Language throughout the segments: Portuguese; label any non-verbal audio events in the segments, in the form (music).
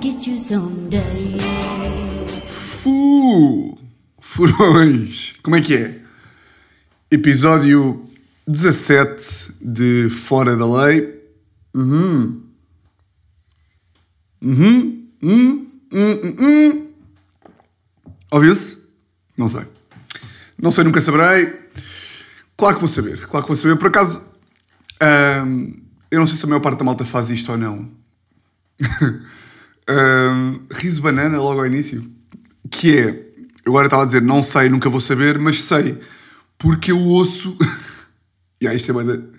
get you someday. Fu! Furões! Como é que é? Episódio 17 de Fora da Lei. Uhum. Uhum. Uhum. Uhum. Uhum. Ouviu-se? Não sei. Não sei, nunca saberei. Claro que vou saber. Claro que vou saber. Por acaso, ahm, eu não sei se a maior parte da malta faz isto ou não. (laughs) Ahm, riso banana logo ao início. Que é, agora estava a dizer, não sei, nunca vou saber, mas sei, porque eu ouço. (laughs) aí, isto é banda.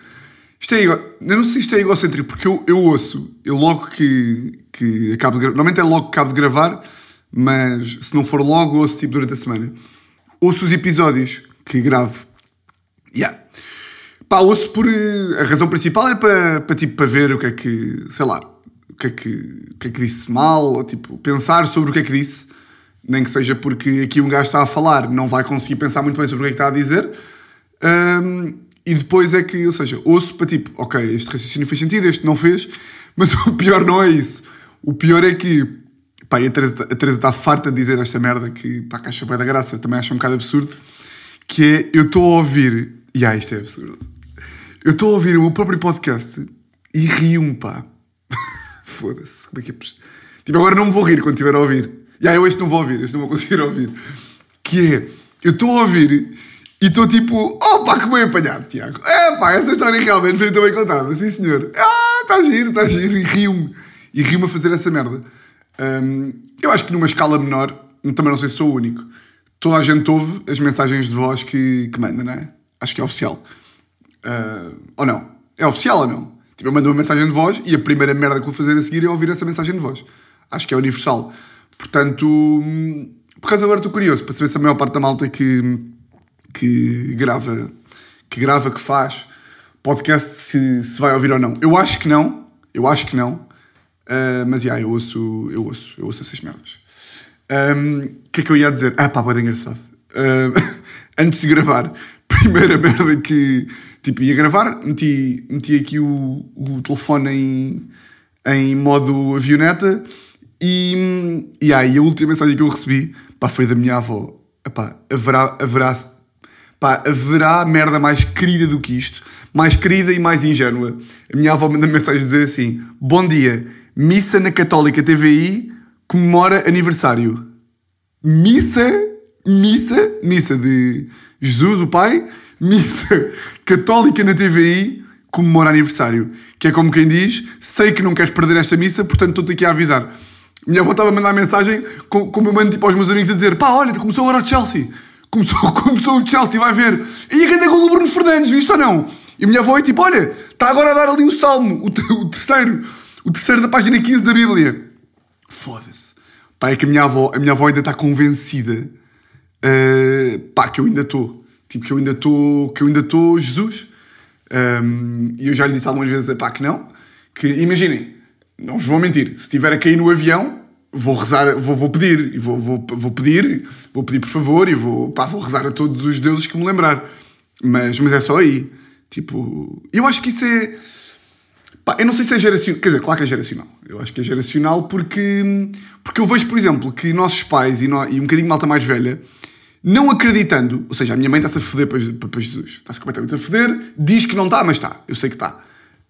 Isto é ego... Eu não sei se isto é egocêntrico, porque eu, eu ouço, eu logo que, que acabo de gravar. Normalmente é logo que acabo de gravar, mas se não for logo, ouço tipo durante a semana. Ouço os episódios que gravo. Yeah. Pá, ouço por. eh, A razão principal é para, para, tipo, para ver o que é que. Sei lá. O que é que, o que é que disse mal, ou tipo, pensar sobre o que é que disse. Nem que seja porque aqui um gajo está a falar, não vai conseguir pensar muito bem sobre o que é que está a dizer. Ahm, e depois é que, ou seja, ouço para tipo, ok, este raciocínio fez sentido, este não fez, (laughs) mas o pior não é isso. O pior é que, pá, e a Teresa, está farta de dizer esta merda que, pá, que acha bem da graça, também acha um bocado absurdo, que é, eu estou a ouvir, e ah, isto é absurdo, eu estou a ouvir o meu próprio podcast e rio-me, pá. Foda-se, como é que é possível? Tipo, agora não me vou rir quando estiver a ouvir. E aí, eu este não vou ouvir, este não vou conseguir ouvir. Que é, eu estou a ouvir e estou tipo, pá, que bem apanhado, Tiago. É pá, essa história realmente foi também contada, sim senhor. Ah, está giro, está giro, e rio-me. E rio-me a fazer essa merda. Hum, eu acho que numa escala menor, também não sei se sou o único, toda a gente ouve as mensagens de voz que, que manda, não é? Acho que é oficial. Ah, ou não? É oficial ou não? Tipo, eu mando uma mensagem de voz e a primeira merda que vou fazer a seguir é ouvir essa mensagem de voz. Acho que é universal. Portanto, hum, por causa agora estou curioso para saber se a maior parte da malta que, que grava, que grava, que faz podcast, se, se vai ouvir ou não. Eu acho que não. Eu acho que não. Ah, mas, já, eu ouço, eu ouço, eu ouço essas merdas. Um, O que é que eu ia dizer? Ah, pá, pode engraçado. Um, (laughs) antes de gravar, (laughs) primeira merda que tipo, ia gravar, meti, meti aqui o, o telefone em, em modo avioneta e, e aí a última mensagem que eu recebi pá, foi da minha avó. Epá, haverá, haverá, pá, haverá merda mais querida do que isto, mais querida e mais ingênua. A minha avó manda mensagem a dizer assim: Bom dia, missa na Católica TVI comemora aniversário missa, missa, missa de Jesus, o Pai, missa católica na TVI, comemora aniversário. Que é como quem diz, sei que não queres perder esta missa, portanto estou-te aqui a avisar. Minha avó estava a mandar mensagem, co- como eu mando tipo, aos meus amigos a dizer, pá, olha, começou agora o Chelsea. Começou, (laughs) começou o Chelsea, vai ver. E a grande gol do Bruno Fernandes, viste ou não? E minha avó é tipo, olha, está agora a dar ali o salmo, o, o terceiro, o terceiro da página 15 da Bíblia. Foda-se. Pá, é que a minha avó, a minha avó ainda está convencida uh, pá, que eu ainda estou. Tipo, que eu ainda estou, que eu ainda Jesus. Um, e eu já lhe disse algumas vezes, pá, que não. Que, imaginem, não vos vou mentir, se estiver a cair no avião, vou rezar, vou, vou pedir, e vou, vou, vou pedir, vou pedir por favor, e vou, pá, vou rezar a todos os deuses que me lembrar. Mas, mas é só aí. Tipo, eu acho que isso é... Pá, eu não sei se é geracional. Quer dizer, claro que é geracional. Eu acho que é geracional porque, porque eu vejo, por exemplo, que nossos pais e, no- e um bocadinho malta mais velha, não acreditando, ou seja, a minha mãe está-se a foder para, para, Jesus, está-se completamente a foder, diz que não está, mas está, eu sei que está.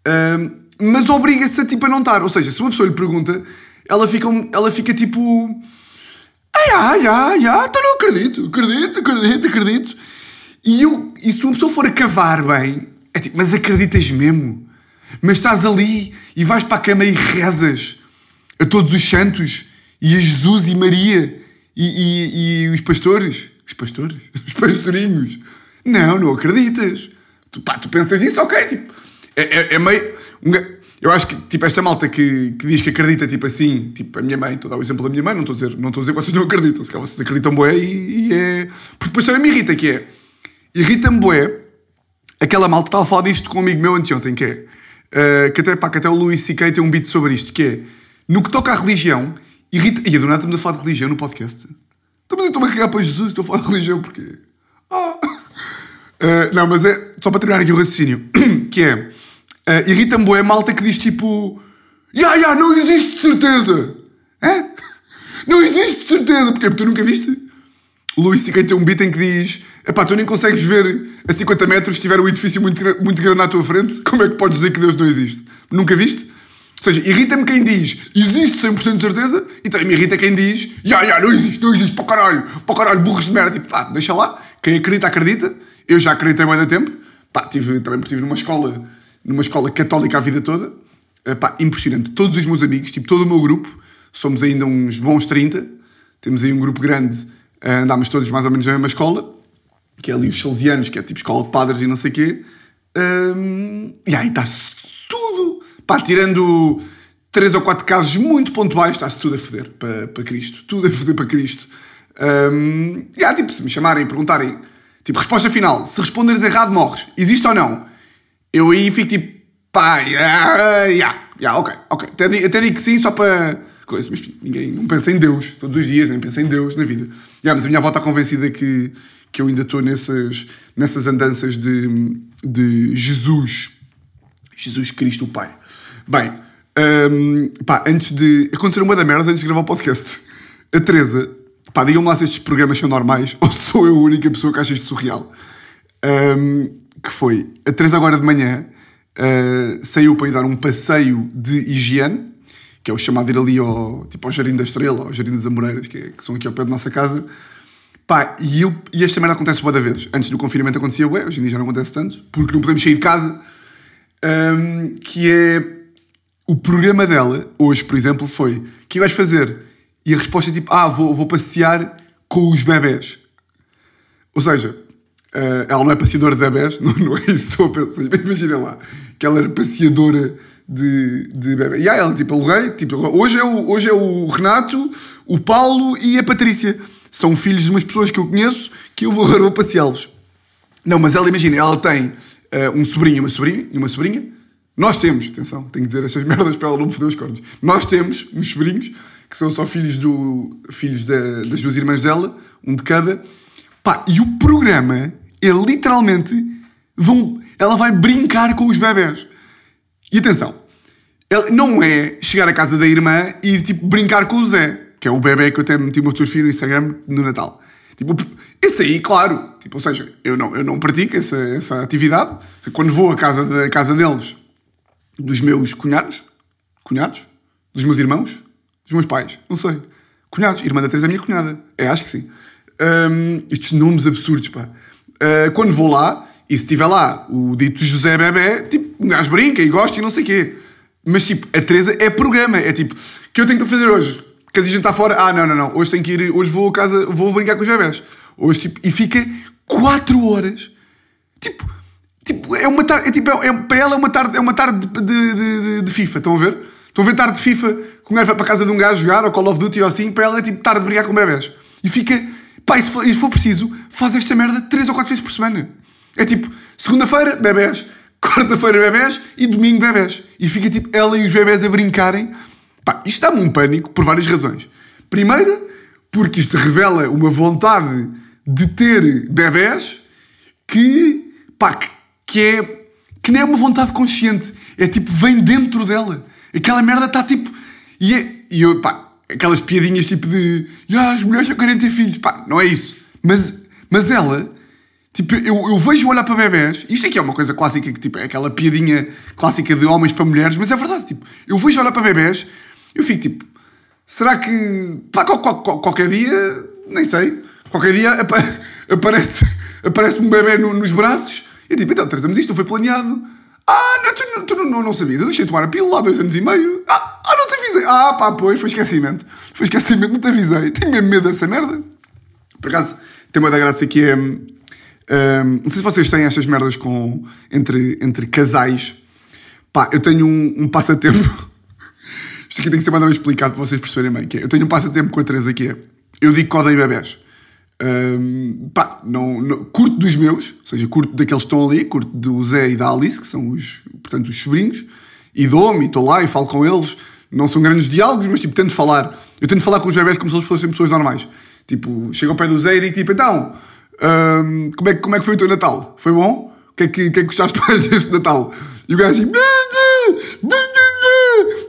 Ahm, mas obriga-se a tipo a não estar. Ou seja, se uma pessoa lhe pergunta, ela fica, um- ela fica tipo. Ai, ai, ai, então não acredito, acredito, acredito, acredito. E, eu, e se uma pessoa for a cavar bem, é tipo, mas acreditas mesmo? Mas estás ali e vais para a cama e rezas a todos os santos e a Jesus e Maria e, e- e os pastores? Os pastores? (laughs) Os pastorinhos? Não, não acreditas. Tu, pá, tu pensas nisso, ok, tipo, é, é- é meio. eu acho que, tipo, esta malta que, que diz que acredita, tipo assim, tipo, a minha mãe, estou a dar o exemplo da minha mãe, não estou a dizer, não estou a dizer que vocês não acreditam, se calhar vocês acreditam bué e, e é. Porque depois também me irrita, que é. Irrita-me bué aquela malta estava a falar disto com um amigo meu anteontem, que é. eh, que, até, pá, que até o Luís C.K. tem um beat sobre isto, que é. No que toca à religião, irrita. E a do nada estamos a falar de religião no podcast. Estamos a estou-me a cagar para Jesus, estou a falar de religião porque. Ah. Eh, não, mas é. Só para terminar aqui o raciocínio, (coughs) que é. eh, irrita-me bué a malta que diz tipo. Ya, ya, não existe certeza! Hã? (laughs) Não existe, certeza. Porquê? Porque tu nunca viste? Luís C.K. tem um beat em que diz Epá, tu nem consegues ver a 50 metros se tiver um edifício muito, muito grande à tua frente. (laughs) Como é que podes dizer que Deus não existe? Nunca viste? Ou seja, irrita-me quem diz existe 100% de certeza e também me irrita quem diz já, já, não existe, não existe, para caralho, para caralho, burros de merda. Tipo, pá, deixa lá. Quem acredita, acredita. Eu já acreditei há muito tempo. Pá, tive, também estive numa escola, numa escola católica a vida toda. Eh, pá, impressionante. Todos os meus amigos, tipo, todo o meu grupo, somos ainda uns bons 30. Temos aí um grupo grande, eh, andámos todos mais ou menos na mesma escola, que é ali os Salesianos, que é tipo escola de padres e não sei o quê. Hum, e aí tudo. Pá, tirando três ou quatro casos muito pontuais, está-se tudo a foder para, para Cristo. Tudo a foder para Cristo. Hum, e há, tipo, se me chamarem e perguntarem, tipo, resposta final, se responderes errado, morres. Existe ou não? Eu aí fico tipo, pá, yeah, yeah, yeah, ok, ok. Até, até digo que sim, só para. Coisa, mas ninguém não pensa em Deus todos os dias, nem pensa em Deus na vida. Yeah, mas a minha avó está convencida que, que eu ainda estou nessas, nessas andanças de, de Jesus. Jesus Cristo, o Pai. Bem, hum, pá, antes de. Aconteceram uma da merda antes de gravar o podcast. A Teresa, pá, digam-me lá se estes programas são normais (laughs) ou sou eu a única pessoa que acha isto surreal. Hum, que foi, a Teresa agora de manhã uh, saiu para ir dar um passeio de higiene, que é o chamado ir ali ao, tipo, ao Jardim da Estrela, ao Jardim das Amoreiras, que, é- que são aqui ao pé da nossa casa. Pá, e, eu, e esta merda acontece boa da vezes. Antes do confinamento acontecia, ué, hoje em dia já não acontece tanto, porque não podemos sair de casa. Hum, que é o programa dela, hoje, por exemplo, foi: O que vais fazer? E a resposta é tipo: Ah, vou, vou passear com os bebés. Ou seja, eh, ela não é passeadora de bebés, (laughs) não, não é isso que estou a pensar. Imagina lá que ela era passeadora de, de bebés. E aí ela, tipo, aluguei, tipo, hoje é, o, hoje é o Renato, o Paulo e a Patrícia. São filhos de umas pessoas que eu conheço que eu vou (laughs) vou passeá-los. Não, mas ela, imagina, ela tem eh, um sobrinho e uma sobrinha, uma sobrinha. Nós temos, atenção, tenho que dizer estas (laughs) merdas para ela não me foder os cornos. Nós temos uns sobrinhos, que são só filhos, do, filhos da- das duas irmãs dela, um de cada. Pá, e o programa é literalmente. Vão, ela vai brincar com os bebés. E atenção, ela- não é chegar à casa da irmã e tipo brincar com o Zé, que é o bebê que eu até meti uma fotografia no Instagram no Natal. Tipo, esse aí, claro. Tipo, ou seja, eu não, eu não pratico essa, essa atividade. Quando vou à casa, da, à casa deles, dos meus cunhados, cunhados, dos meus irmãos, dos meus pais, não sei. Cunhados, irmã da Teresa é minha cunhada. É, acho que sim. Hum, estes nomes absurdos, pá. Ah, quando vou lá, e se estiver lá o dito José Bebé, tipo, um gajo brinca e gosta e não sei o quê. Mas, tipo, a Teresa é programa. É tipo, o que eu tenho para fazer hoje? Que a gente está fora? Ah, não, não, não. Hoje tenho que ir, hoje vou a casa, vou brincar com os bebés. Hoje, tipo, e fica 4 horas. Tipo, tipo é uma tarde, é, tipo, é, é- para ela é uma tarde, é uma tarde de, de, de- de FIFA, estão a ver? Estão a ver tarde de FIFA, que um gajo vai para casa de um gajo jogar, ou Call of Duty ou assim, para ela é tipo tarde de brigar com bebés. E fica, pá, e se for, e se for preciso, faz esta merda 3 ou 4 vezes por semana. É tipo, segunda-feira, bebés, (laughs) quarta-feira, bebés, e domingo, bebés. E fica tipo, ela e os bebés a brincarem. Pá, isto dá-me um pânico por várias razões. Primeiro, porque isto revela uma vontade de ter bebés que, pá, que, que é que nem é uma vontade consciente, é tipo, vem dentro dela. Aquela merda está tipo. E, é, e eu, pá, aquelas piadinhas tipo de. Ah, as mulheres só querem ter filhos, pá, não é isso. Mas, mas ela, tipo, eu, eu vejo olhar para bebés, isto aqui é uma coisa clássica, que tipo, é aquela piadinha clássica de homens para mulheres, mas é verdade, tipo, eu vejo olhar para bebés, eu fico tipo, será que, pá, qual- qual- qual- qualquer dia, nem sei, qualquer dia apa- (laughs) aparece, aparece um bebê no- nos braços, eu tipo, então, mas isto não foi planeado. Ah, não, tu, tu não, não, não sabias, eu deixei de tomar a pílula há dois anos e meio. Ah, ah, não te avisei. Ah, pá, pois, foi esquecimento. Foi esquecimento, não te avisei. Tenho mesmo medo dessa merda. Por acaso, tem uma da graça que é. hum, hum, não sei se vocês têm estas merdas com, entre, entre casais. Pá, eu tenho um, um passatempo. (laughs) Isto aqui tem que ser mais explicado para vocês perceberem bem. Que é, eu tenho um passatempo com a Teresa que é. Eu digo que odeio bebés. Hum, pá, não, não- curto dos meus, ou seja, curto daqueles que estão ali, curto do Zé e da Alice, que são os, portanto, os sobrinhos, e dou-me, estou lá e falo com eles. Não são grandes diálogos, mas tipo, tento falar. Eu tento falar com os bebés como se eles fossem pessoas normais. Tipo, chego ao pé do Zé e digo tipo, então, hum, como, é, como é que foi o teu Natal? Foi bom? O que é que, que, é que gostaste (laughs) mais deste Natal? E o gajo assim,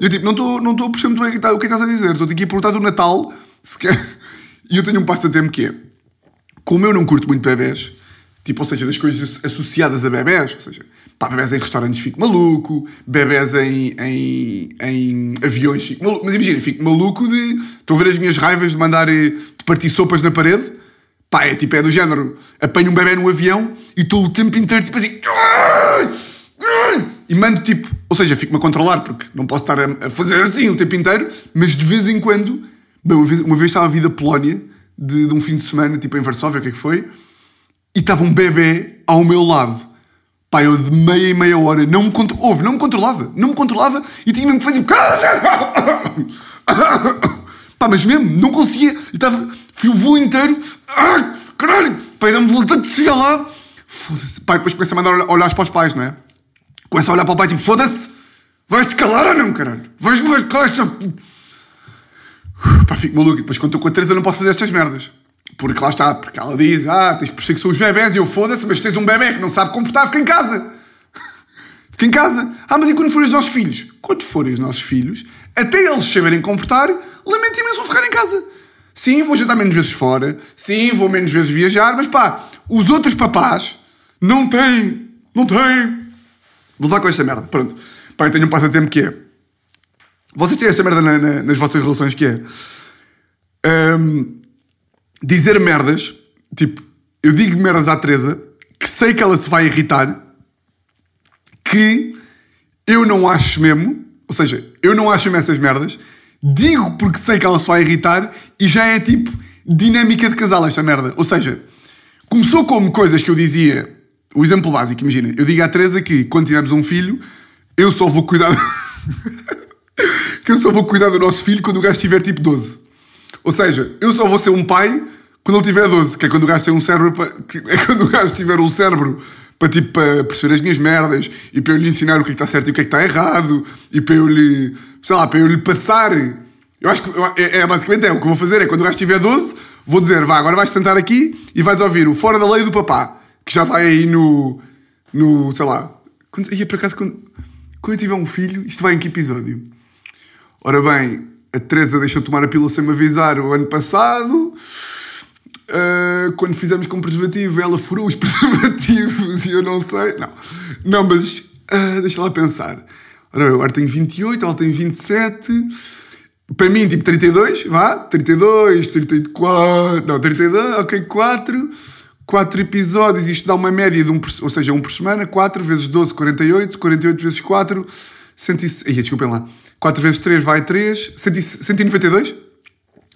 eu tipo, não estou não a perceber muito bem o que o que estás a dizer. Estou aqui a perguntar do Natal, se quer. (laughs) E eu tenho um passatempo que é, como eu não curto muito bebés, tipo, ou seja, das coisas associadas a bebés, ou seja, pá, bebés em restaurantes fico maluco, bebés em, em, em aviões fico maluco. Mas imagina, fico maluco de. Estou a ver as minhas raivas de mandar. eh, de partir sopas na parede. Pá, é tipo, é do género. Apanho um bebê no avião e estou o tempo inteiro tipo assim. E mando tipo. Ou seja, fico-me a controlar porque não posso estar a fazer assim o tempo inteiro, mas de vez em quando. Bem, uma vez, uma vez estava a vir da Polónia, de, de um fim de semana, tipo em Varsóvia, o que é que foi? E estava um bebê ao meu lado. Pá, eu de meia e meia hora não me contro... Ouve, não me controlava. Não me controlava e tinha mesmo que fazer. (coughs) Pá, mas mesmo, não conseguia. E estava. Fui o voo inteiro. Ai, caralho! Pá, dá-me vontade de chegar lá. Foda-se. E depois começa a mandar olhar, para os pais, não é? Começa a olhar para o pai tipo: foda-se! Vais-te calar ou não, caralho? Vais-me vais calar esta. Pá, fico maluco. E depois quando estou com a Teresa não posso fazer estas merdas. Porque lá está, porque ela diz: ah, tens por que são os bebés. E eu foda-se, mas tens um bebê que não sabe comportar, fica em casa. (laughs) Fica em casa. Ah, mas e quando forem os nossos filhos? Quando forem os nossos filhos, até eles saberem comportar, lamento imenso ficar em casa. Sim, vou jantar menos vezes fora. Sim, vou menos vezes viajar. Mas pá, os outros papás não têm. Não têm. Vou levar com esta merda. Pronto. Pá, eu tenho um passatempo que é. Vocês têm esta merda na- na- nas vossas relações que é. hum, dizer merdas. Tipo, eu digo merdas à Teresa que sei que ela se vai irritar. Que eu não acho mesmo. Ou seja, eu não acho mesmo essas merdas. Digo porque sei que ela se vai irritar e já é tipo dinâmica de casal esta merda. Ou seja, começou como coisas que eu dizia. O exemplo básico, imagina. Eu digo à Teresa que quando tivermos um filho, eu só vou cuidar. (laughs) (laughs) que eu só vou cuidar do nosso filho quando o gajo tiver tipo 12. Ou seja, eu só vou ser um pai quando ele tiver 12, que é quando o gajo tem um cérebro para, é quando o gajo tiver um cérebro para tipo para perceber as minhas merdas e para eu lhe ensinar o que é que está certo e o que é que está errado e para eu lhe, sei lá, para eu lhe passar. Eu acho que é, é basicamente é o que eu vou fazer é quando o gajo tiver 12, vou dizer, vá, agora vais sentar aqui e vais ouvir o Fora da Lei do Papá, que já vai aí no no, sei lá, quando, ia para casa quando, quando eu tiver um filho, isto vai em que episódio? Ora bem, a Teresa deixou de tomar a pílula sem me avisar o ano passado. Uh, quando fizemos com preservativo, ela furou os (laughs) preservativos e eu não sei. Não, não mas uh, deixa lá pensar. Ora, eu agora tenho 28, ela tem 27. Para mim, tipo 32, vá. 32, 34. Não, 32, ok, 4. 4 episódios, isto dá uma média de um ou seja, um por semana. 4 vezes 12, 48. 48 vezes 4, 100, Ih, desculpem lá. 4 vezes 3 vai 3. 100, 192? Ou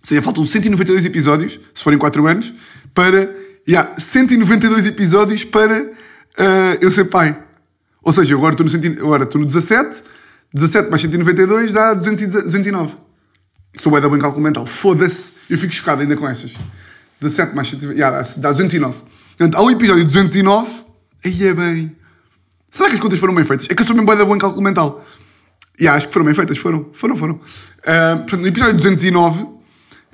seja, faltam 192 episódios, se forem 4 anos, para. Yeah, 192 episódios para ah, eu ser pai. Ou seja, agora estou no, 100 agora estou no 17, 17 mais 192 dá 200 e 209. Sou bem da bem cálculo mental. Foda-se. Eu fico chocado ainda com estas. 17 mais 192. Yeah, dá, dá 209. Portanto, ao episódio 209, aí é bem. Será que as contas foram bem feitas? É que eu sou mesmo bem da bem cálculo mental. E acho que foram bem feitas, foram, foram, foram. Ah, portanto, no episódio 209,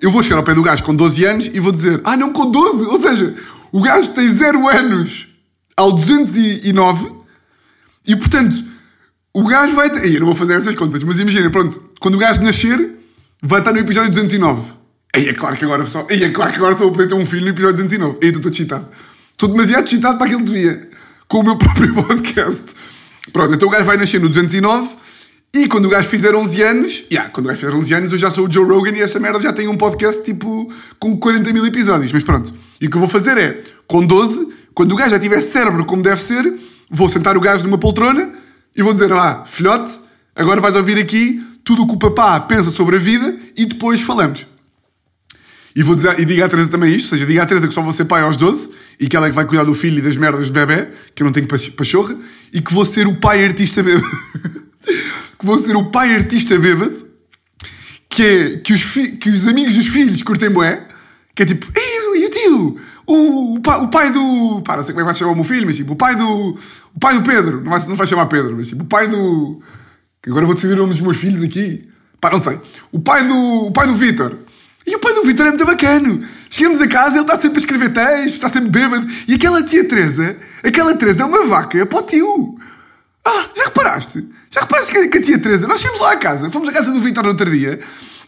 eu vou chegar ao pé do gajo com 12 anos e vou dizer: Ah, não, com 12! Ou seja, o gajo tem 0 anos ao 209 e, portanto, o gajo vai ter. Eu não vou fazer essas contas, mas imagina, pronto, quando o gajo nascer, vai estar no episódio 209. Aí é claro que agora só. Aí é claro que agora só vou poder ter um filho no episódio 209. Aí estou cheatado. Estou demasiado cheatado para aquilo que devia. Com o meu (laughs) próprio podcast. Pronto, então o gajo vai nascer no 209 e quando o gajo fizer 11 anos, yeah, quando o gajo fizer 11 anos eu já sou o Joe Rogan e essa merda já tem um podcast tipo com 40 mil episódios. Mas pronto, e o que eu vou fazer é, com 12, quando o gajo já tiver cérebro como deve ser, vou sentar o gajo numa poltrona e vou dizer, ah, filhote, agora vais ouvir aqui tudo o que o papá pensa sobre a vida e depois falamos. E, vou dizer, e diga à Teresa também isto, ou seja, diga à Teresa que só vou ser pai aos 12 e que ela é que vai cuidar do filho e das merdas de bebê, que eu não tenho pach- pachorra, e que vou ser o pai artista bêbado. (laughs) que vou ser o pai artista bêbado, que é que os, que os amigos dos filhos curtem bué, que é tipo, e o tio? O, o, pa- o pai do. Pá, não sei como é que vai chamar o meu filho, mas tipo, o pai do. O pai do Pedro, não vai, não vai chamar Pedro, mas tipo, o pai do. Agora vou decidir o nome dos meus filhos aqui. Pá, não sei. O pai do. O pai do Vitor. E o pai do Vitor é muito bacana. Chegamos a casa, ele está sempre a escrever textos, está sempre bêbado. E aquela tia Teresa, aquela Teresa é uma vaca para o tio. Ah, já reparaste? Já reparaste que, a tia Teresa, nós fomos lá à casa, fomos à casa do Vitor no outro dia,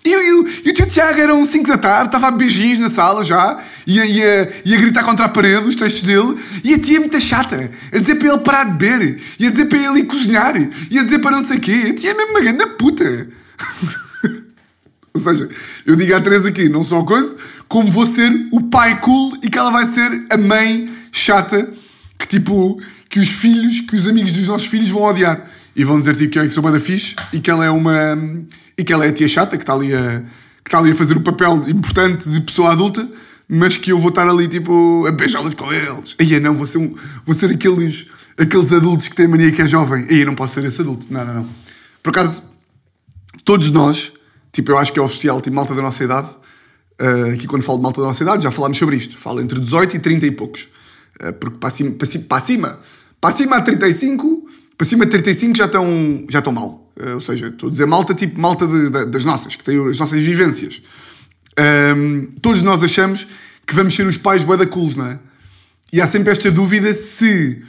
e, e, e o tio Tiago eram 5 da tarde, estava a beijinhos na sala já, ia, ia, ia gritar contra a parede os textos dele, e a tia muito chata, a dizer para ele parar de beber, e a dizer para ele ir cozinhar, e a dizer para não sei o quê. A tia é mesmo uma grande puta. (laughs) Ou seja, eu digo à Teresa aqui, não só coisa, como vou ser o pai cool e que ela vai ser a mãe chata que tipo, que os filhos, que os amigos dos nossos filhos vão odiar. E vão dizer tipo que eu é que sou uma da fixe e que ela é uma. e que ela é a tia chata que está ali a, que está ali a fazer o papel importante de pessoa adulta, mas que eu vou estar ali tipo a beijá-las com eles. Aí não, vou ser, um, vou ser aqueles, aqueles adultos que têm mania que é jovem. Aí não posso ser esse adulto. Não, não, não. Por acaso, todos nós, tipo, eu acho que é oficial, tipo, malta da nossa idade, uh, aqui quando falo de malta da nossa idade, já falámos sobre isto. Falo entre 18 e 30 e poucos. Uh, porque para cima, para cima, para cima, para cima a 35, para cima de 35 já estão, já estão mal. Uh, ou seja, estou a dizer malta, tipo malta de, de, das nossas, que têm as nossas vivências. Um, todos nós achamos que vamos ser os pais bué da não é? E há sempre esta dúvida se,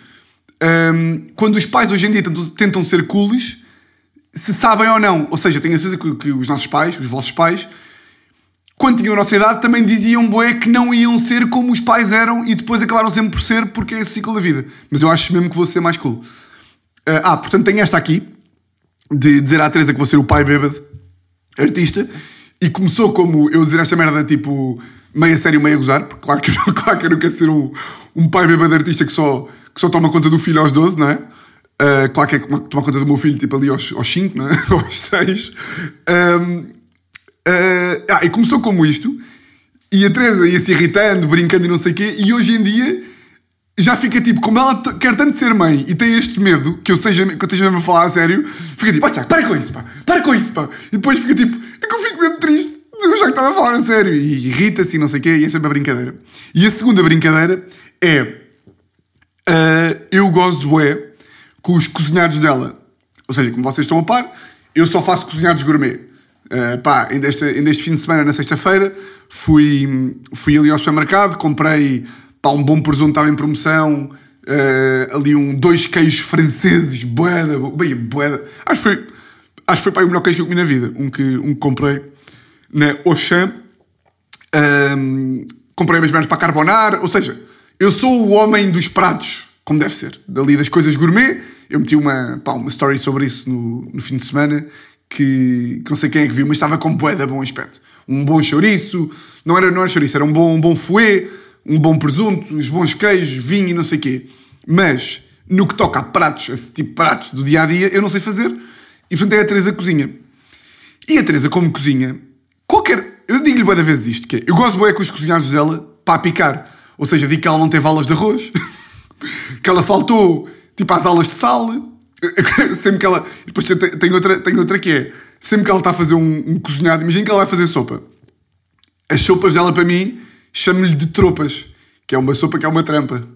um, quando os pais hoje em dia tentam, tentam ser cools, se sabem ou não. Ou seja, tenho a certeza que, que, os nossos pais, os vossos pais, quando tinham a nossa idade, também diziam bué que não iam ser como os pais eram e depois acabaram sempre por ser porque é esse ciclo da vida. Mas eu acho mesmo que vou ser mais cool. Uh, ah, portanto, tenho esta aqui, de dizer à Teresa que vou ser o pai bêbado, artista, e começou como eu dizer esta merda, tipo, meio sério, meio a gozar, porque claro que, (laughs) claro que eu não quero ser um, um pai bêbado artista que só, que só toma conta do filho aos 12, não é? Uh, claro que é tomar conta do meu filho, tipo, ali aos, aos 5, não é? (laughs) aos 6. Um, uh, ah, e começou como isto, e a Teresa ia se irritando, brincando e não sei o quê, e hoje em dia já fica tipo, como ela quer tanto ser mãe e tem este medo, que eu, seja, que eu esteja mesmo a falar a sério, fica tipo, ó oh, Tiago, para com isso, pá, para com isso, pá. E depois fica tipo, é que eu fico mesmo triste, eu já que estava a falar a sério, e irrita-se e não sei o quê, e é sempre a brincadeira. E a segunda brincadeira é, uh, eu gosto, é, com os cozinhados dela. Ou seja, como vocês estão a par, eu só faço cozinhados gourmet. Uh, pá, ainda este, fim de semana, na sexta-feira, fui, fui ali ao supermercado, comprei pá, um bom presunto, estava em promoção, uh, ali um, dois queijos franceses, boeda, bem, boeda. Acho que foi, acho que foi pá, o melhor queijo que eu comi na vida, um que, um que comprei na Auchan. Um, comprei as merdas para carbonar, ou seja, eu sou o homem dos pratos, como deve ser, dali das coisas gourmet eu meti uma, pá, uma story sobre isso no, no fim de semana que, que, não sei quem é que viu, mas estava com bué bom aspecto. Um bom chouriço, não era, não era chouriço, era um bom, um bom fouet, um bom presunto, uns bons queijos, vinho e não sei o quê. Mas no que toca a pratos, esse tipo de pratos do dia a dia, eu não sei fazer. E portanto é a Teresa cozinha. E a Teresa, como cozinha, qualquer. Eu digo-lhe boa da vez isto: que é, eu gosto bem com os cozinhados dela para picar. Ou seja, digo que ela não teve aulas de arroz, (laughs) que ela faltou tipo às aulas de sal. (laughs) sempre que ela. Depois tem outra, tem outra que é. Sempre que ela está a fazer um, um cozinhado, imagina que ela vai fazer sopa. As sopas dela, para mim, chamo-lhe de tropas. Que é uma sopa que é uma trampa.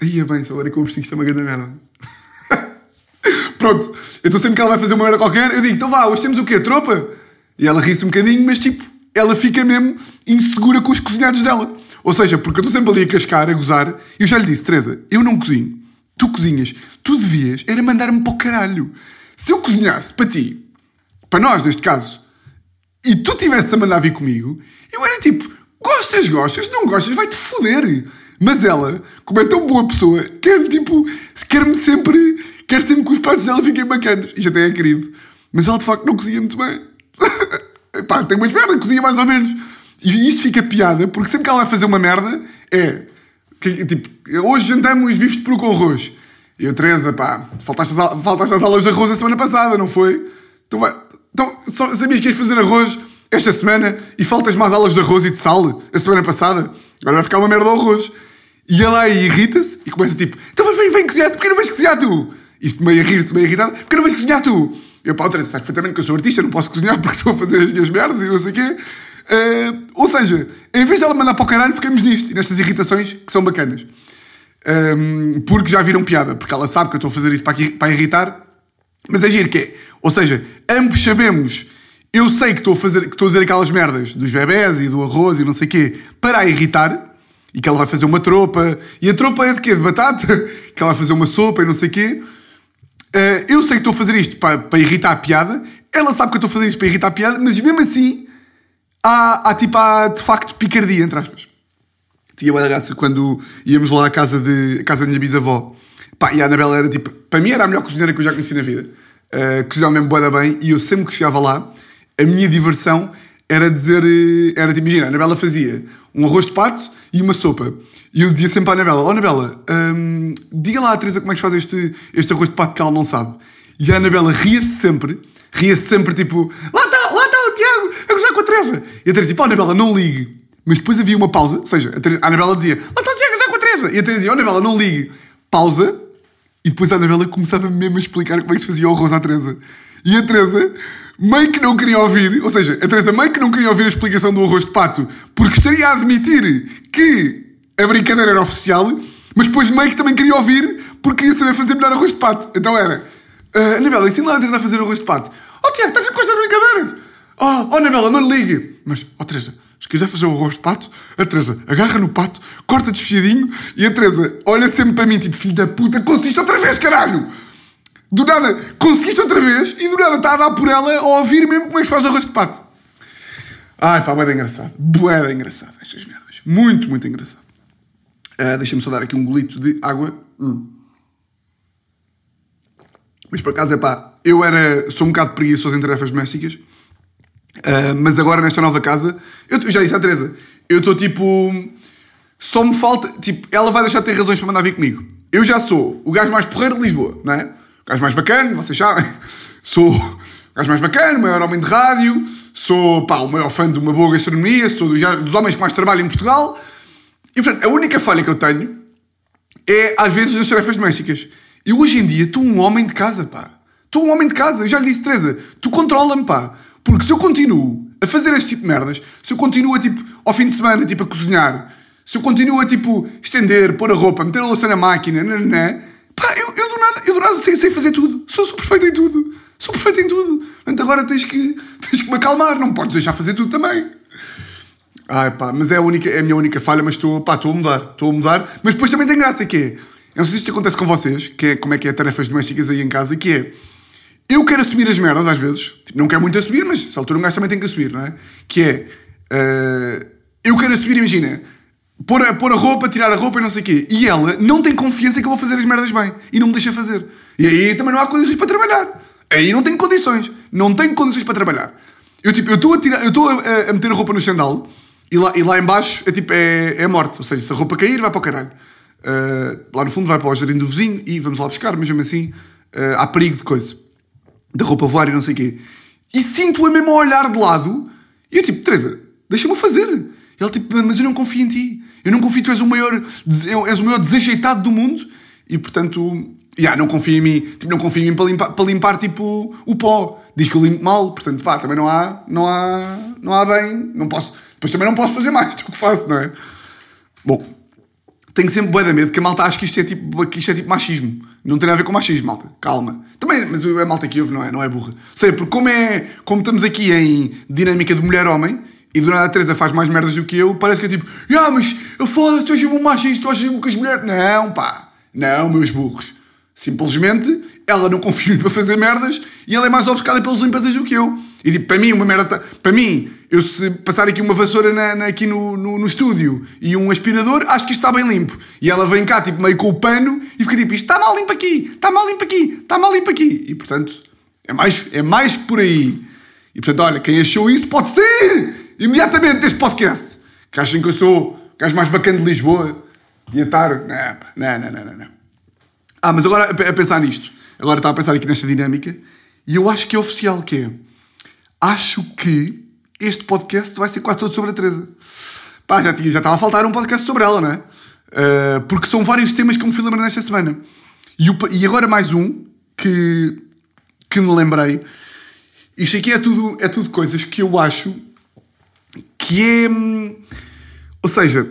Aí é bem, agora que eu isto é uma grande merda. (laughs) Pronto, então sempre que ela vai fazer uma merda qualquer, eu digo, então vá, hoje temos o quê? Tropa? E ela ri-se um bocadinho, mas tipo, ela fica mesmo insegura com os cozinhados dela. Ou seja, porque eu estou sempre ali a cascar, a gozar, e eu já lhe disse, Teresa, eu não cozinho tu cozinhas, tu devias era mandar-me para o caralho. Se eu cozinhasse para ti, para nós neste caso, e tu tivesse a mandar vir comigo, eu era tipo, gostas, gostas, não gostas, vai-te foder. Mas ela, como é tão boa pessoa, quer-me tipo, quer-me sempre, quer sempre que os pratos dela fiquem bacanas. E já tem é querido. Mas ela de facto não cozinha muito bem. (laughs) Pá, tem umas merda, cozinha mais ou menos. E isto fica piada, porque sempre que ela vai fazer uma merda, é que, tipo, hoje jantamos bifes de peru com arroz. E eu, Teresa, pá, faltaste às, faltaste às aulas de arroz a semana passada, não foi? Então, então só, sabias que ias fazer arroz esta semana e faltas mais aulas de arroz e de sal a semana passada? Agora vai ficar uma merda de arroz. E ela aí irrita-se e começa tipo, então mas vem, vem cozinhar, porque não vais cozinhar tu? Isto meio a rir-se, meio irritado, porque não vais cozinhar tu? Eu, pá, Teresa, sabes perfeitamente que eu sou artista, não posso cozinhar (laughs) porque estou a fazer as minhas merdas e não sei o quê. Uh, ou seja, em vez de ela mandar para o caralho, ficamos nisto nestas irritações que são bacanas. Um, porque já viram piada, porque ela sabe que eu estou a fazer isso para, aqui, para irritar, mas é giro que é. Ou seja, ambos sabemos, eu sei que estou a fazer, que estou a dizer aquelas merdas dos bebés e do arroz e não sei o quê, para a irritar, e que ela vai fazer uma tropa, e a tropa é de quê? De batata? (laughs) Que ela vai fazer uma sopa e não sei o quê. Uh, eu sei que estou a fazer isto para, para irritar a piada, ela sabe que eu estou a fazer isto para irritar a piada, mas mesmo assim há, há tipo, há de facto picardia, entre aspas. Tinha boa graça quando íamos lá à casa, de, à casa da minha bisavó. Pá, e a Anabela era tipo, para mim era a melhor cozinheira que eu já conheci na vida. Uh, cozinhava mesmo boa bem e eu sempre que chegava lá, a minha diversão era dizer, eh, era tipo, imagina, a Anabela fazia um arroz de pato e uma sopa. E eu dizia sempre à Anabela, ó oh, Anabela, hum, diga lá à Teresa como é que se faz este, este arroz de pato que ela não sabe. E a Anabela ria-se sempre, ria-se sempre tipo, lá está, lá está o Tiago, a gozar com a Teresa. E a Teresa ó oh, Anabela, não ligue. Mas depois havia uma pausa, ou seja, a, Teresa, a Anabela dizia, lá está o Tiago gozar com a Teresa. E a Teresa dizia, ó Anabela, não ligue. Pausa. E depois a Anabela começava mesmo a explicar como é que se fazia o arroz à Teresa. E a Teresa meio que não queria ouvir, ou seja, a Teresa meio que não queria ouvir a explicação do arroz de pato, porque estaria a admitir que a brincadeira era oficial, mas depois meio que também queria ouvir porque queria saber fazer melhor arroz de pato. Então era, uh, Anabela, ensina lá a Teresa a fazer arroz de pato. Oh Tiago, estás a com estas brincadeiras? Oh, oh Anabela, não lhe ligue. Mas, oh Teresa, se quiser fazer o arroz de pato, a Teresa agarra no pato, corta desfiadinho e a Teresa olha sempre para mim, tipo, filho da puta, conseguiste outra vez, caralho! Do nada, conseguiste outra vez e do nada está a dar por ela a ouvir mesmo como é que se faz arroz de pato. Ai pá, boeda engraçado. Boeda engraçado estas merdas. Muito, muito engraçado. Uh, Deixa-me só dar aqui um golito de água. Hum. Mas por acaso é pá, eu era, sou um bocado preguiçoso em tarefas domésticas, uh, mas agora nesta nova casa, eu, já disse à Teresa, eu estou tipo. Só me falta. Tipo, ela vai deixar de ter razões para mandar vir comigo. Eu já sou o gajo mais porreiro de Lisboa, não é? O gajo mais bacana, vocês sabem. (laughs) Sou o gajo mais bacana, o maior homem de rádio, sou pá, o maior fã de uma boa gastronomia, sou dos, dos homens que mais trabalham em Portugal. E portanto, a única falha que eu tenho é às vezes nas tarefas domésticas. Eu hoje em dia estou um homem de casa, pá. Estou um homem de casa. Eu já lhe disse, Teresa, tu controla-me, pá. Porque se eu continuo a fazer este tipo de merdas, se eu continuo a, tipo, ao fim de semana, tipo, a cozinhar, se eu continuo a, tipo, estender, pôr a roupa, meter a louça na máquina, nananã, pá, eu, eu do nada, eu do nada sei, sei fazer tudo. Sou, sou perfeito em tudo. Sou perfeito em tudo. Portanto, agora tens que, (laughs) tens que me acalmar. Não podes deixar fazer tudo também. Ai pá, mas é a, única, é a minha única falha, mas estou, pá, estou a mudar, estou a mudar. Mas depois também tem graça, que é, eu não sei se isto acontece com vocês, que é como é que é tarefas domésticas aí em casa, que é, eu quero assumir as merdas às vezes, tipo, não quero muito assumir, mas se altura um gajo também tem que assumir, não é? Que é, uh, eu quero assumir, imagina, pôr a, pôr a roupa, tirar a roupa e não sei o quê, e ela não tem confiança que eu vou fazer as merdas bem, e não me deixa fazer. E aí também não há condições para trabalhar. Aí não tenho condições, não tenho condições para trabalhar. Eu tipo, eu estou a, tirar, eu estou a, a meter a roupa no chandal, e lá, e lá em baixo é tipo, é, é morte. Ou seja, se a roupa cair, vai para o caralho. Uh, lá no fundo vai para o jardim do vizinho e vamos lá buscar, mas mesmo assim uh, há perigo de coisa. Da roupa voar e não sei o quê. E sinto-a mesmo a olhar de lado. E eu tipo, Teresa, deixa-me fazer. Ela tipo, mas eu não confio em ti. Eu não confio, tu és o maior, és o maior desajeitado do mundo. E portanto, yeah, não confio em mim. Tipo, não confio em mim para limpar, para limpar tipo, o pó. Diz que eu limpo mal. Portanto, pá, também não há, não há, não há bem. Não posso depois também não posso fazer mais do que faço, não é? Bom, tenho sempre bué da medo que a malta acha que isto, é tipo, que isto é tipo machismo. Não tem nada a ver com machismo, malta. Calma. Também, mas é malta que ouve, não é? Não é burra. Sei, porque como, é, como estamos aqui em dinâmica de mulher-homem, e do nada a Teresa faz mais merdas do que eu, parece que é tipo, ah, mas foda-se, tu és um machista, tu és com as mulheres. Não, pá. Não, meus burros. Simplesmente, ela não confia para fazer merdas e ela é mais obcecada pelas limpezas do que eu. E tipo, para mim, uma merda. Para mim, eu se passar aqui uma vassoura na, na, aqui no, no, no, estúdio e um aspirador, acho que isto está bem limpo. E ela vem cá, tipo, meio com o pano e fica tipo, isto está mal limpo aqui, está mal limpo aqui, está mal limpo aqui. E portanto, é mais, é mais por aí. E portanto, olha, quem achou isso pode ser imediatamente deste podcast. Que achem que eu sou o gajo mais bacana de Lisboa e a estar. Não, não, não, não, não. Ah, mas agora a pensar nisto. Agora estava a pensar aqui nesta dinâmica e eu acho que é oficial que é. Acho que este podcast vai ser quase todo sobre a Teresa. Pá, já, tinha, já estava a faltar um podcast sobre ela, não é? Uh, porque são vários temas que eu me fui lembrando nesta semana. E, o, e agora mais um que, que me lembrei. Isto aqui é tudo, é tudo coisas que eu acho que é. Hum, ou seja,